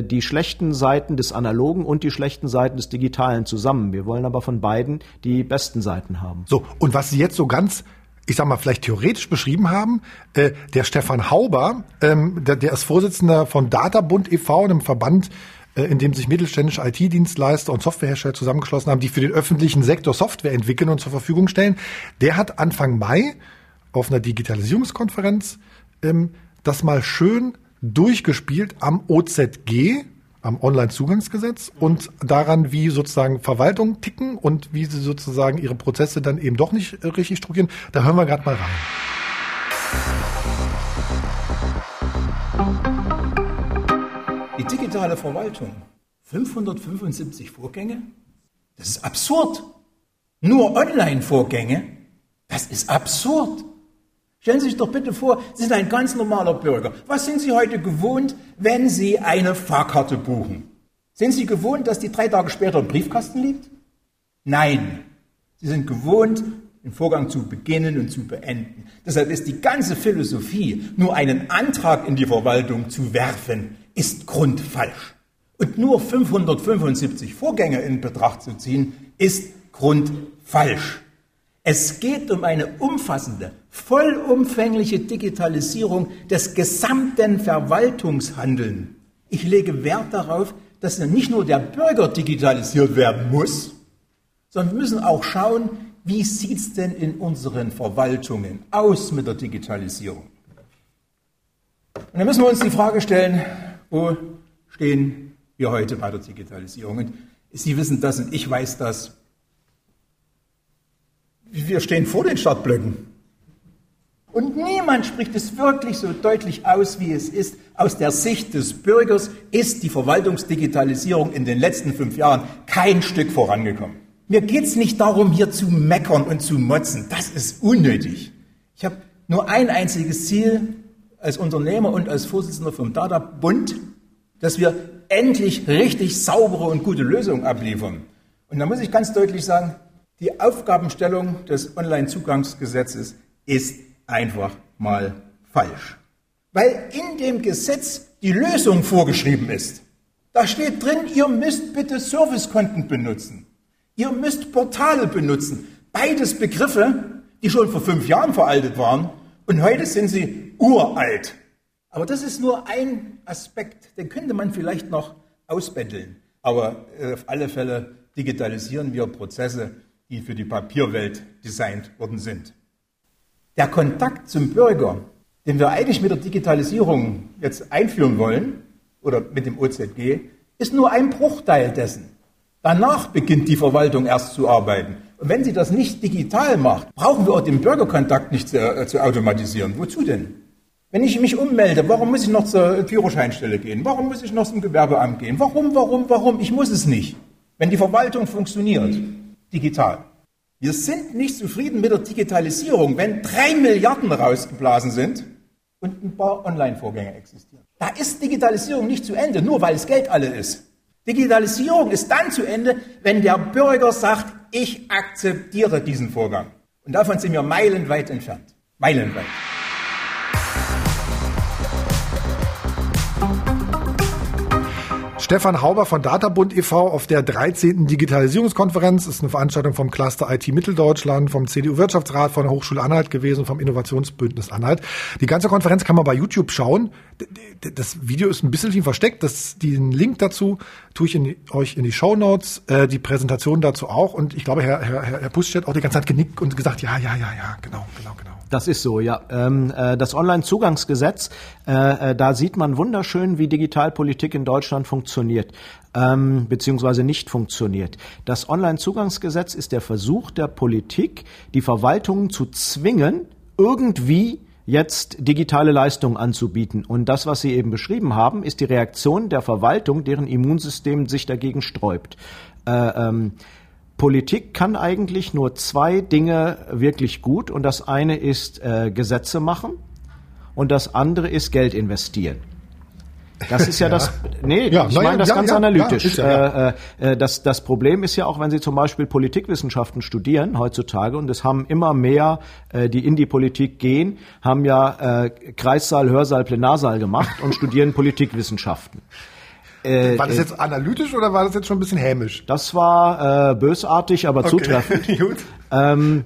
die schlechten Seiten des Analogen und die schlechten Seiten des Digitalen zusammen. Wir wollen aber von beiden die besten Seiten haben. So, und was Sie jetzt so ganz ich sag mal, vielleicht theoretisch beschrieben haben. Äh, der Stefan Hauber, ähm, der, der ist Vorsitzender von Databund e.V., einem Verband äh, in dem sich mittelständische IT-Dienstleister und Softwarehersteller zusammengeschlossen haben, die für den öffentlichen Sektor Software entwickeln und zur Verfügung stellen. Der hat Anfang Mai auf einer Digitalisierungskonferenz ähm, das mal schön durchgespielt am OZG, am Onlinezugangsgesetz und daran, wie sozusagen Verwaltung ticken und wie sie sozusagen ihre Prozesse dann eben doch nicht äh, richtig strukturieren. Da hören wir gerade mal rein. Die digitale Verwaltung, 575 Vorgänge, das ist absurd. Nur Online-Vorgänge, das ist absurd. Stellen Sie sich doch bitte vor, Sie sind ein ganz normaler Bürger. Was sind Sie heute gewohnt, wenn Sie eine Fahrkarte buchen? Sind Sie gewohnt, dass die drei Tage später im Briefkasten liegt? Nein. Sie sind gewohnt, den Vorgang zu beginnen und zu beenden. Deshalb ist die ganze Philosophie, nur einen Antrag in die Verwaltung zu werfen, ist grundfalsch. Und nur 575 Vorgänge in Betracht zu ziehen, ist grundfalsch. Es geht um eine umfassende, vollumfängliche Digitalisierung des gesamten Verwaltungshandelns. Ich lege Wert darauf, dass nicht nur der Bürger digitalisiert werden muss, sondern wir müssen auch schauen, wie sieht es denn in unseren Verwaltungen aus mit der Digitalisierung. Und dann müssen wir uns die Frage stellen, wo stehen wir heute bei der Digitalisierung? Und Sie wissen das und ich weiß das. Wir stehen vor den Startblöcken. Und niemand spricht es wirklich so deutlich aus, wie es ist. Aus der Sicht des Bürgers ist die Verwaltungsdigitalisierung in den letzten fünf Jahren kein Stück vorangekommen. Mir geht es nicht darum, hier zu meckern und zu motzen. Das ist unnötig. Ich habe nur ein einziges Ziel, als Unternehmer und als Vorsitzender vom Data-Bund, dass wir endlich richtig saubere und gute Lösungen abliefern. Und da muss ich ganz deutlich sagen, die Aufgabenstellung des Online-Zugangsgesetzes ist einfach mal falsch. Weil in dem Gesetz die Lösung vorgeschrieben ist. Da steht drin, ihr müsst bitte Servicekonten benutzen. Ihr müsst Portale benutzen. Beides Begriffe, die schon vor fünf Jahren veraltet waren und heute sind sie uralt. Aber das ist nur ein Aspekt, den könnte man vielleicht noch ausbetteln. Aber äh, auf alle Fälle digitalisieren wir Prozesse, die für die Papierwelt designt worden sind. Der Kontakt zum Bürger, den wir eigentlich mit der Digitalisierung jetzt einführen wollen, oder mit dem OZG, ist nur ein Bruchteil dessen. Danach beginnt die Verwaltung erst zu arbeiten. Und wenn sie das nicht digital macht, brauchen wir auch den Bürgerkontakt nicht zu, äh, zu automatisieren. Wozu denn? Wenn ich mich ummelde, warum muss ich noch zur Führerscheinstelle gehen? Warum muss ich noch zum Gewerbeamt gehen? Warum, warum, warum? Ich muss es nicht. Wenn die Verwaltung funktioniert, digital. Wir sind nicht zufrieden mit der Digitalisierung, wenn drei Milliarden rausgeblasen sind und ein paar Online-Vorgänge existieren. Da ist Digitalisierung nicht zu Ende, nur weil es Geld alle ist. Digitalisierung ist dann zu Ende, wenn der Bürger sagt, ich akzeptiere diesen Vorgang. Und davon sind wir meilenweit entfernt. Meilenweit. Stefan Hauber von Databund e.V. auf der 13. Digitalisierungskonferenz. Ist eine Veranstaltung vom Cluster IT Mitteldeutschland, vom CDU-Wirtschaftsrat, von der Hochschule Anhalt gewesen, vom Innovationsbündnis Anhalt. Die ganze Konferenz kann man bei YouTube schauen. Das Video ist ein bisschen versteckt. Das, den Link dazu tue ich in euch in die Show Notes, äh, die Präsentation dazu auch. Und ich glaube, Herr, Herr, Herr Pusch hat auch die ganze Zeit genickt und gesagt, ja, ja, ja, ja, genau, genau, genau. Das ist so, ja. Ähm, äh, das Online-Zugangsgesetz, äh, äh, da sieht man wunderschön, wie Digitalpolitik in Deutschland funktioniert, ähm, beziehungsweise nicht funktioniert. Das Online-Zugangsgesetz ist der Versuch der Politik, die Verwaltungen zu zwingen, irgendwie jetzt digitale Leistungen anzubieten. Und das, was Sie eben beschrieben haben, ist die Reaktion der Verwaltung, deren Immunsystem sich dagegen sträubt. Äh, ähm, Politik kann eigentlich nur zwei Dinge wirklich gut und das eine ist äh, Gesetze machen und das andere ist Geld investieren. Das ist ja, <laughs> ja. das, nee, ja, ich meine das ja, ganz analytisch. Äh, äh, das, das Problem ist ja auch, wenn Sie zum Beispiel Politikwissenschaften studieren heutzutage, und es haben immer mehr, äh, die in die Politik gehen, haben ja äh, Kreissaal, Hörsaal, Plenarsaal gemacht und studieren <laughs> Politikwissenschaften. Äh, war das äh, jetzt analytisch oder war das jetzt schon ein bisschen hämisch? Das war äh, bösartig, aber okay. zutreffend. <laughs> Gut. Ähm,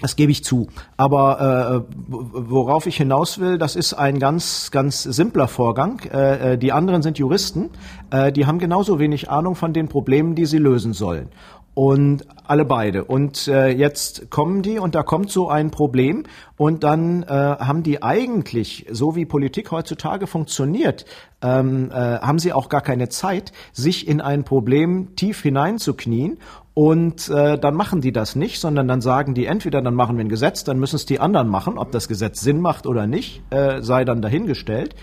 das gebe ich zu. Aber äh, worauf ich hinaus will, das ist ein ganz, ganz simpler Vorgang. Äh, äh, die anderen sind Juristen. Äh, die haben genauso wenig Ahnung von den Problemen, die sie lösen sollen. Und alle beide. Und äh, jetzt kommen die und da kommt so ein Problem und dann äh, haben die eigentlich, so wie Politik heutzutage funktioniert, ähm, äh, haben sie auch gar keine Zeit, sich in ein Problem tief hineinzuknien und äh, dann machen die das nicht, sondern dann sagen die entweder, dann machen wir ein Gesetz, dann müssen es die anderen machen. Ob das Gesetz Sinn macht oder nicht, äh, sei dann dahingestellt.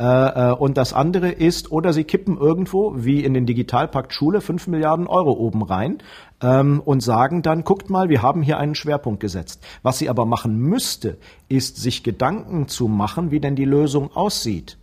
Äh, äh, und das andere ist, oder sie kippen irgendwo, wie in den Digitalpakt Schule, fünf Milliarden Euro oben rein ähm, und sagen dann, guckt mal, wir haben hier einen Schwerpunkt gesetzt. Was sie aber machen müsste, ist sich Gedanken zu machen, wie denn die Lösung aussieht.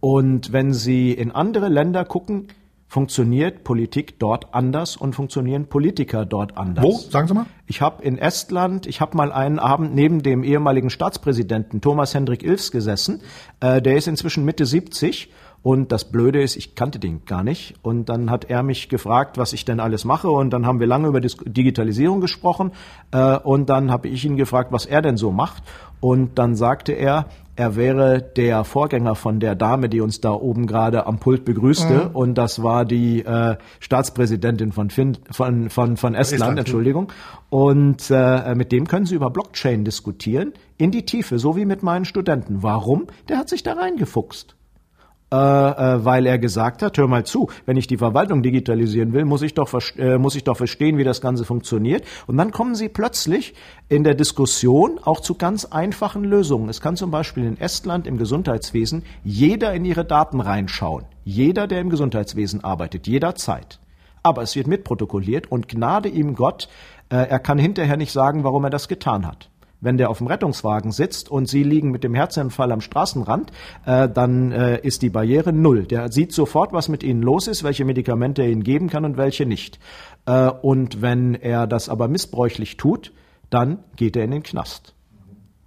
Und wenn Sie in andere Länder gucken, funktioniert Politik dort anders und funktionieren Politiker dort anders. Wo? Sagen Sie mal. Ich habe in Estland, ich habe mal einen Abend neben dem ehemaligen Staatspräsidenten Thomas Hendrik Ilves gesessen. Äh, der ist inzwischen Mitte 70 und das Blöde ist, ich kannte den gar nicht. Und dann hat er mich gefragt, was ich denn alles mache. Und dann haben wir lange über Digitalisierung gesprochen. Äh, und dann habe ich ihn gefragt, was er denn so macht. Und dann sagte er, er wäre der Vorgänger von der Dame, die uns da oben gerade am Pult begrüßte. Mhm. Und das war die äh, Staatspräsidentin von, fin von, von, von Estland, Estland, Entschuldigung. Und äh, mit dem können Sie über Blockchain diskutieren, in die Tiefe, so wie mit meinen Studenten. Warum? Der hat sich da reingefuchst. Äh, äh, weil er gesagt hat, hör mal zu, wenn ich die Verwaltung digitalisieren will, muss ich doch, äh, muss ich doch verstehen, wie das Ganze funktioniert. Und dann kommen sie plötzlich in der Diskussion auch zu ganz einfachen Lösungen. Es kann zum Beispiel in Estland im Gesundheitswesen jeder in ihre Daten reinschauen. Jeder, der im Gesundheitswesen arbeitet, jederzeit. Aber es wird mitprotokolliert und Gnade ihm Gott, äh, er kann hinterher nicht sagen, warum er das getan hat wenn der auf dem Rettungswagen sitzt und Sie liegen mit dem Herzinfarkt am Straßenrand, äh, dann äh, ist die Barriere null. Der sieht sofort, was mit Ihnen los ist, welche Medikamente er Ihnen geben kann und welche nicht. Äh, und wenn er das aber missbräuchlich tut, dann geht er in den Knast.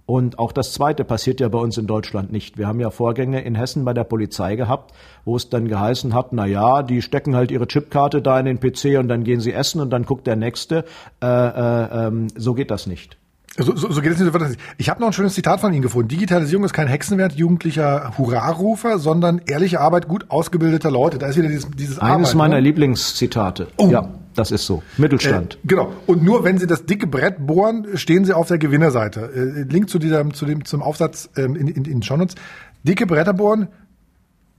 Und auch das Zweite passiert ja bei uns in Deutschland nicht. Wir haben ja Vorgänge in Hessen bei der Polizei gehabt, wo es dann geheißen hat, na ja, die stecken halt ihre Chipkarte da in den PC und dann gehen sie essen und dann guckt der Nächste. Äh, äh, ähm, so geht das nicht. So, so, so geht es nicht. Ich habe noch ein schönes Zitat von Ihnen gefunden. Digitalisierung ist kein Hexenwert jugendlicher Hurrarufer, sondern ehrliche Arbeit gut ausgebildeter Leute. Da ist wieder dieses, dieses Eines Arbeit, meiner ne? Lieblingszitate. Oh. Ja, das ist so. Mittelstand. Äh, genau. Und nur wenn Sie das dicke Brett bohren, stehen Sie auf der Gewinnerseite. Äh, Link zu dieser, zu dem, zum Aufsatz ähm, in, in, in Shownotes. Dicke Bretter bohren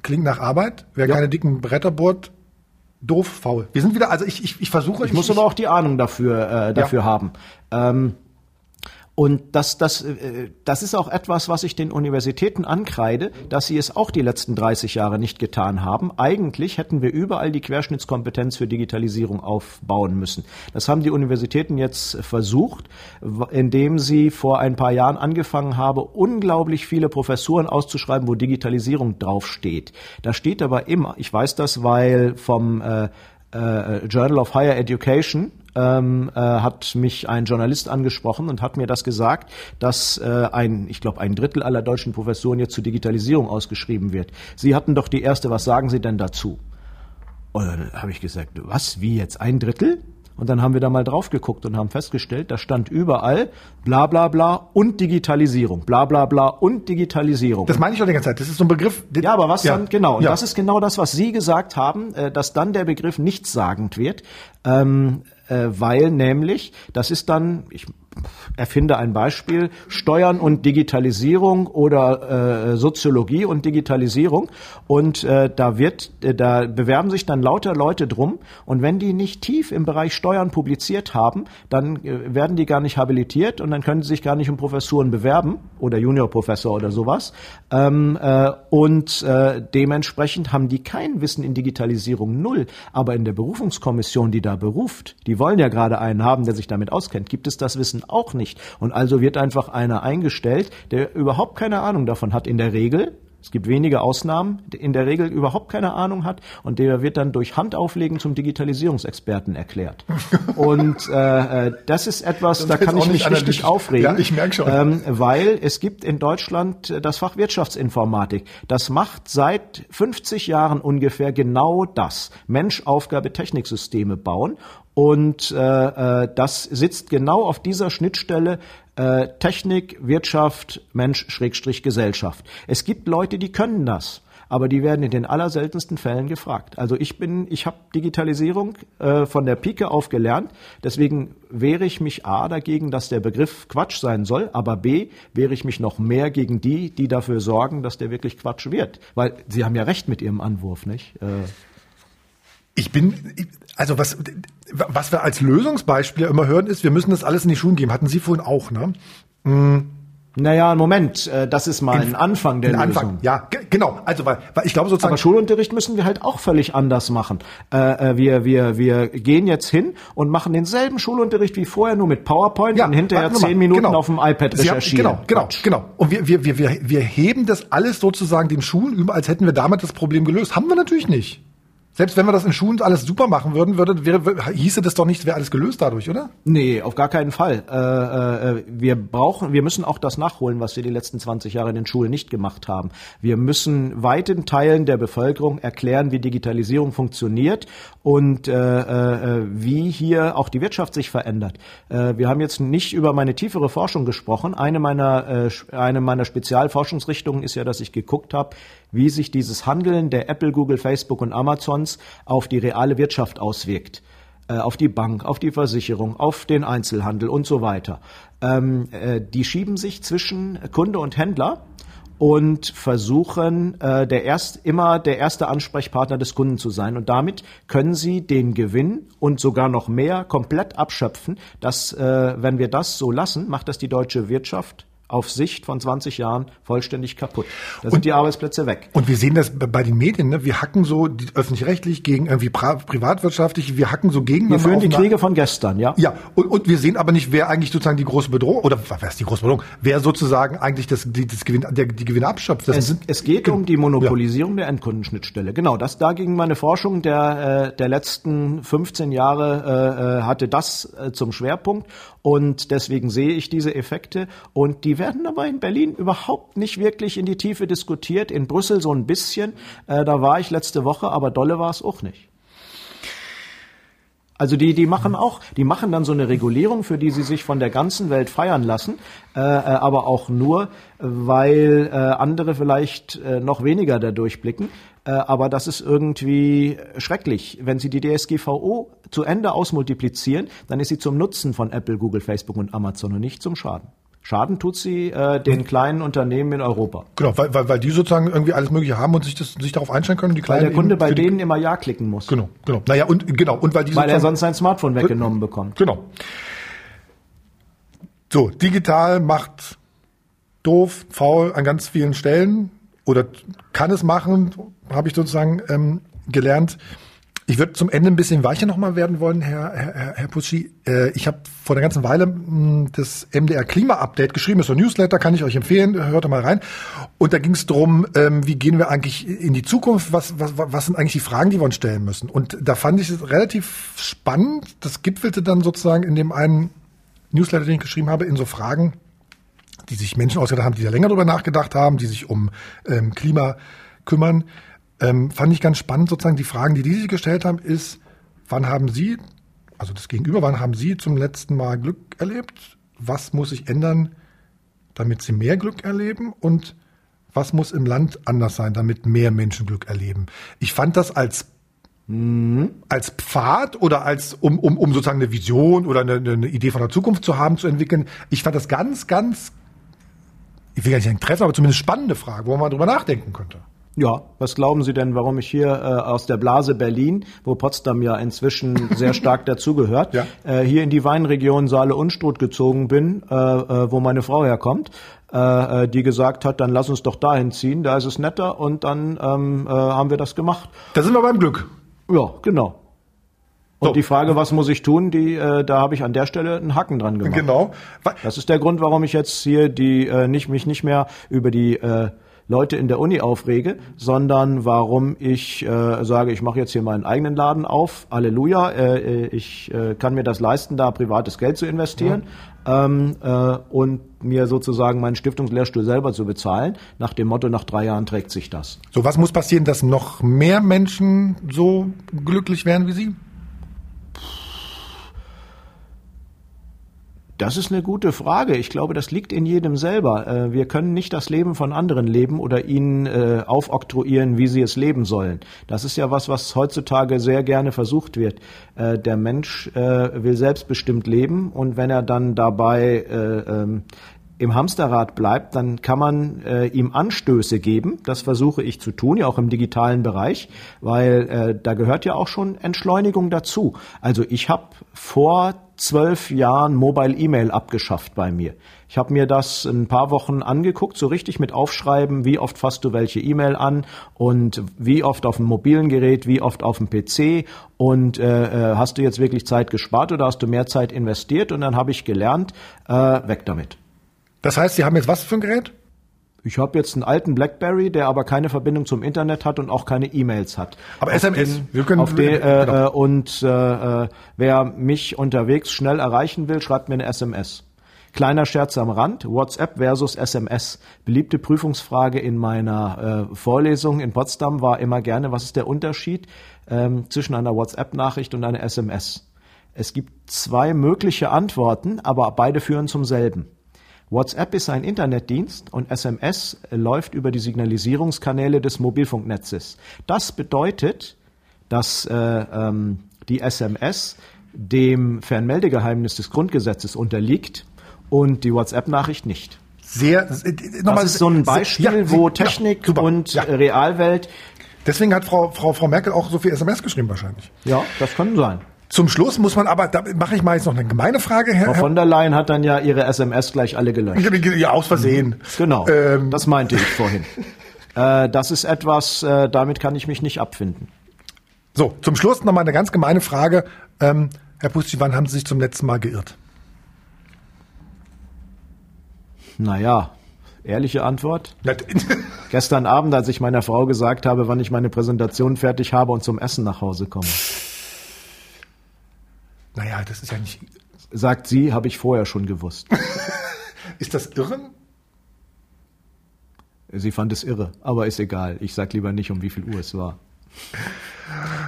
klingt nach Arbeit. Wer ja. keine dicken Bretter bohrt, doof, faul. Wir sind wieder, also ich, ich, ich versuche. Ich, ich muss aber auch die Ahnung dafür, äh, dafür ja. haben. Ähm, und das, das, äh, das ist auch etwas, was ich den Universitäten ankreide, dass sie es auch die letzten 30 Jahre nicht getan haben. Eigentlich hätten wir überall die Querschnittskompetenz für Digitalisierung aufbauen müssen. Das haben die Universitäten jetzt versucht, indem sie vor ein paar Jahren angefangen haben, unglaublich viele Professuren auszuschreiben, wo Digitalisierung draufsteht. Da steht aber immer, ich weiß das, weil vom äh, äh, Journal of Higher Education ähm, äh, hat mich ein Journalist angesprochen und hat mir das gesagt, dass äh, ein, ich glaube, ein Drittel aller deutschen Professoren jetzt zur Digitalisierung ausgeschrieben wird. Sie hatten doch die erste, was sagen Sie denn dazu? Und dann habe ich gesagt, was, wie jetzt ein Drittel? Und dann haben wir da mal drauf geguckt und haben festgestellt, da stand überall bla bla bla und Digitalisierung, bla bla bla und Digitalisierung. Das meine ich doch die ganze Zeit. Das ist so ein Begriff. Ja, aber was Ja. dann, genau, und Ja. das ist genau das, was Sie gesagt haben, äh, dass dann der Begriff nichtssagend wird, ähm, äh, weil nämlich, das ist dann, ich erfinde ein Beispiel, Steuern und Digitalisierung oder äh, Soziologie und Digitalisierung. Und äh, da wird, äh, da bewerben sich dann lauter Leute drum. Und wenn die nicht tief im Bereich Steuern publiziert haben, dann äh, werden die gar nicht habilitiert und dann können sie sich gar nicht um Professuren bewerben oder Juniorprofessor oder sowas. Ähm, äh, und äh, dementsprechend haben die kein Wissen in Digitalisierung null, aber in der Berufungskommission, die da beruft, die wollen ja gerade einen haben, der sich damit auskennt, gibt es das Wissen auch nicht und also wird einfach einer eingestellt, der überhaupt keine Ahnung davon hat in der Regel. Es gibt wenige Ausnahmen, in der Regel überhaupt keine Ahnung hat und der wird dann durch Handauflegen zum Digitalisierungsexperten erklärt. <laughs> Und äh, äh, das ist etwas, da ist kann ich nicht mich richtig aufregen. Ja, ich merk schon. Ähm, weil es gibt in Deutschland äh, das Fach Wirtschaftsinformatik. Das macht seit 50 Jahren ungefähr genau das. Mensch, Aufgabe, Techniksysteme bauen. Und äh, äh, das sitzt genau auf dieser Schnittstelle äh, Technik, Wirtschaft, Mensch, Schrägstrich, Gesellschaft. Es gibt Leute, die können das. Aber die werden in den allerseltensten Fällen gefragt. Also ich bin, ich habe Digitalisierung äh, von der Pike auf gelernt. Deswegen wehre ich mich a dagegen, dass der Begriff Quatsch sein soll, aber b wehre ich mich noch mehr gegen die, die dafür sorgen, dass der wirklich Quatsch wird. Weil Sie haben ja recht mit Ihrem Anwurf, nicht? Äh, Ich bin, also was, was wir als Lösungsbeispiel immer hören ist, wir müssen das alles in die Schulen geben. Hatten Sie vorhin auch, ne? naja, Moment, äh, das ist mal ein Anfang der Den Lösung. Anfang, ja, ge- genau. Also, weil, weil ich glaube sozusagen, Aber Schulunterricht müssen wir halt auch völlig anders machen. Äh, äh, wir, wir, wir gehen jetzt hin und machen denselben Schulunterricht wie vorher, nur mit PowerPoint und hinterher zehn Minuten genau. auf dem iPad Sie haben- recherchieren. Genau, genau, genau. Und wir, wir, wir, wir, wir heben das alles sozusagen den Schulen über, als hätten wir damit das Problem gelöst. Haben wir natürlich nicht. Selbst wenn wir das in Schulen alles super machen würden, würde, wäre, hieße das doch nicht, wäre alles gelöst dadurch, oder? Nee, auf gar keinen Fall. Äh, äh, wir brauchen, wir müssen auch das nachholen, was wir die letzten 20 Jahre in den Schulen nicht gemacht haben. Wir müssen weiten Teilen der Bevölkerung erklären, wie Digitalisierung funktioniert und äh, äh, wie hier auch die Wirtschaft sich verändert. Äh, wir haben jetzt nicht über meine tiefere Forschung gesprochen. Eine meiner, äh, eine meiner Spezialforschungsrichtungen ist ja, dass ich geguckt habe, wie sich dieses Handeln der Apple, Google, Facebook und Amazons auf die reale Wirtschaft auswirkt äh, auf die Bank, auf die Versicherung, auf den Einzelhandel und so weiter. Ähm, äh, die schieben sich zwischen Kunde und Händler und versuchen äh, der erst immer der erste Ansprechpartner des Kunden zu sein und damit können sie den Gewinn und sogar noch mehr komplett abschöpfen. Das, äh, wenn wir das so lassen, macht das die deutsche Wirtschaft auf Sicht von 20 Jahren vollständig kaputt. Da sind die Arbeitsplätze weg. Und wir sehen das bei den Medien, ne? Wir hacken so öffentlich-rechtlich gegen irgendwie privatwirtschaftlich, wir hacken so gegen. Wir führen die Kriege von gestern, ja? Ja, und, und wir sehen aber nicht, wer eigentlich sozusagen die große Bedrohung, oder wer ist die große Bedrohung, wer sozusagen eigentlich das, die, das Gewinn, der, die Gewinne abschöpft. Das Es, sind- es geht um die Monopolisierung der Endkundenschnittstelle. Genau, das da ging meine Forschung der, äh, der letzten 15 Jahre äh, äh, hatte das äh, zum Schwerpunkt und deswegen sehe ich diese Effekte und die werden aber in Berlin überhaupt nicht wirklich in die Tiefe diskutiert. In Brüssel so ein bisschen. Äh, da war ich letzte Woche, aber dolle war es auch nicht. Also die, die machen auch, die machen dann so eine Regulierung, für die sie sich von der ganzen Welt feiern lassen, äh, äh, aber auch nur, weil äh, andere vielleicht äh, noch weniger da durchblicken. Äh, aber das ist irgendwie schrecklich. Wenn Sie die DSGVO zu Ende ausmultiplizieren, dann ist sie zum Nutzen von Apple, Google, Facebook und Amazon und nicht zum Schaden. Schaden tut sie äh, den kleinen Unternehmen in Europa. Genau, weil, weil, weil die sozusagen irgendwie alles Mögliche haben und sich, das, sich darauf einstellen können. Die Weil Kleinen der Kunde bei denen immer Ja klicken muss. Genau, genau. Naja, und genau, und weil die Weil er sonst sein Smartphone weggenommen bekommt. Genau. So, digital macht doof, faul an ganz vielen Stellen oder kann es machen, habe ich sozusagen ähm, gelernt. Ich würde zum Ende ein bisschen weicher nochmal werden wollen, Herr, Herr, Herr- Pucci. Äh, ich habe vor einer ganzen Weile mh, das MDR Klima-Update geschrieben, ist ein Newsletter, kann ich euch empfehlen, hört da mal rein. Und da ging es darum, ähm, wie gehen wir eigentlich in die Zukunft, was, was, was sind eigentlich die Fragen, die wir uns stellen müssen. Und da fand ich es relativ spannend, das gipfelte dann sozusagen in dem einen Newsletter, den ich geschrieben habe, in so Fragen, die sich Menschen ausgedacht haben, die da länger drüber nachgedacht haben, die sich um ähm, Klima kümmern. Ähm, fand ich ganz spannend, sozusagen die Fragen, die die sich gestellt haben, ist, wann haben Sie, also das Gegenüber, wann haben Sie zum letzten Mal Glück erlebt? Was muss sich ändern, damit Sie mehr Glück erleben? Und was muss im Land anders sein, damit mehr Menschen Glück erleben? Ich fand das als als Pfad oder als um, um, um sozusagen eine Vision oder eine, eine Idee von der Zukunft zu haben, zu entwickeln. Ich fand das ganz, ganz, ich will gar nicht sagen treffen, aber zumindest spannende Frage, wo man drüber nachdenken könnte. Ja, was glauben Sie denn, warum ich hier äh, aus der Blase Berlin, wo Potsdam ja inzwischen sehr stark <laughs> dazugehört, Ja. äh, hier in die Weinregion Saale-Unstrut gezogen bin, äh, äh, wo meine Frau herkommt, äh, äh, die gesagt hat, dann lass uns doch dahin ziehen, da ist es netter und dann ähm, äh, haben wir das gemacht. Da sind wir beim Glück. Ja, genau. Und So. die Frage, was muss ich tun, die, äh, da habe ich an der Stelle einen Haken dran gemacht. Genau. Das ist der Grund, warum ich jetzt hier die äh, nicht mich nicht mehr über die äh, Leute in der Uni aufrege, sondern warum ich äh, sage, ich mache jetzt hier meinen eigenen Laden auf. Halleluja, äh, äh, ich äh, kann mir das leisten, da privates Geld zu investieren ähm, äh, und mir sozusagen meinen Stiftungslehrstuhl selber zu bezahlen. Nach dem Motto, nach drei Jahren trägt sich das. So, was muss passieren, dass noch mehr Menschen so glücklich werden wie Sie? Das ist eine gute Frage. Ich glaube, das liegt in jedem selber. Äh, Wir können nicht das Leben von anderen leben oder ihnen äh, aufoktroyieren, wie sie es leben sollen. Das ist ja was, was heutzutage sehr gerne versucht wird. Äh, Der Mensch will selbstbestimmt leben und wenn er dann dabei äh, ähm, im Hamsterrad bleibt, dann kann man äh, ihm Anstöße geben. Das versuche ich zu tun, ja auch im digitalen Bereich, weil äh, da gehört ja auch schon Entschleunigung dazu. Also ich habe vor zwölf Jahren Mobile E-Mail abgeschafft bei mir. Ich habe mir das ein paar Wochen angeguckt, so richtig mit Aufschreiben, wie oft fasst du welche E-Mail an und wie oft auf dem mobilen Gerät, wie oft auf dem PC und äh, äh, hast du jetzt wirklich Zeit gespart oder hast du mehr Zeit investiert? Und dann habe ich gelernt, äh, weg damit. Das heißt, Sie haben jetzt was für ein Gerät? Ich habe jetzt einen alten BlackBerry, der aber keine Verbindung zum Internet hat und auch keine E-Mails hat. Aber Auf SMS, Den, wir können- auf den, äh, genau. äh, und äh, äh, wer mich unterwegs schnell erreichen will, schreibt mir eine SMS. Kleiner Scherz am Rand, WhatsApp versus SMS. Beliebte Prüfungsfrage in meiner äh, Vorlesung in Potsdam war immer gerne, was ist der Unterschied ähm, zwischen einer WhatsApp-Nachricht und einer SMS? Es gibt zwei mögliche Antworten, aber beide führen zum selben. WhatsApp ist ein Internetdienst und SMS läuft über die Signalisierungskanäle des Mobilfunknetzes. Das bedeutet, dass äh, ähm, die SMS dem Fernmeldegeheimnis des Grundgesetzes unterliegt und die WhatsApp-Nachricht nicht. Sehr, äh, nochmal, Das ist so ein Beispiel, Ja, wo ja, Technik super. und ja. äh, Realwelt, Deswegen hat Frau, Frau, Frau Merkel auch so viel SMS geschrieben wahrscheinlich. ja, das kann sein. Zum Schluss muss man aber, da mache ich mal jetzt noch eine gemeine Frage, Herr, Frau von der Leyen hat dann ja ihre SMS gleich alle gelöscht. ja, aus Versehen. Genau, Ähm, das meinte ich vorhin. <laughs> Äh, das ist etwas, äh, damit kann ich mich nicht abfinden. So, zum Schluss noch mal eine ganz gemeine Frage. Ähm, Herr Pusti, wann haben Sie sich zum letzten Mal geirrt? Naja, ehrliche Antwort. <laughs> Gestern Abend, als ich meiner Frau gesagt habe, wann ich meine Präsentation fertig habe und zum Essen nach Hause komme. Naja, das ist ja nicht. Sagt sie, habe ich vorher schon gewusst. <laughs> Ist das Irren? Sie fand es irre, aber ist egal. Ich sag lieber nicht, um wie viel Uhr es war.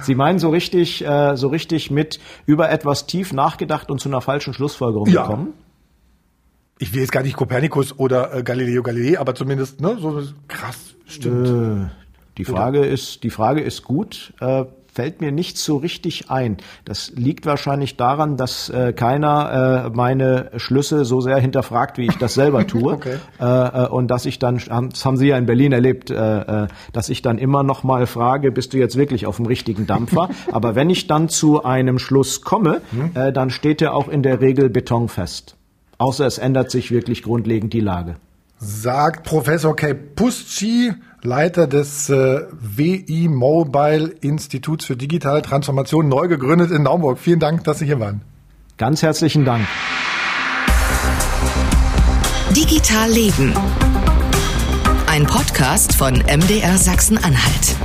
Sie meinen so richtig, äh, so richtig mit über etwas tief nachgedacht und zu einer falschen Schlussfolgerung Ja. gekommen? Ich will jetzt gar nicht Kopernikus oder äh, Galileo Galilei, aber zumindest, ne, so krass, stimmt. Äh, die Frage ist, die Frage ist gut. Fällt mir nicht so richtig ein. Das liegt wahrscheinlich daran, dass äh, keiner äh, meine Schlüsse so sehr hinterfragt, wie ich das selber <laughs> tue. Okay. äh, äh, und dass ich dann, das haben Sie ja in Berlin erlebt, äh, äh, dass ich dann immer noch mal frage, bist du jetzt wirklich auf dem richtigen Dampfer? <laughs> Aber wenn ich dann zu einem Schluss komme, äh, dann steht er auch in der Regel betonfest. Außer es ändert sich wirklich grundlegend die Lage. Sagt Professor Kay Pusci, Leiter des äh, WI Mobile Instituts für digitale Transformation, neu gegründet in Naumburg. Vielen Dank, dass Sie hier waren. Ganz herzlichen Dank. Digital Leben. Ein Podcast von MDR Sachsen-Anhalt.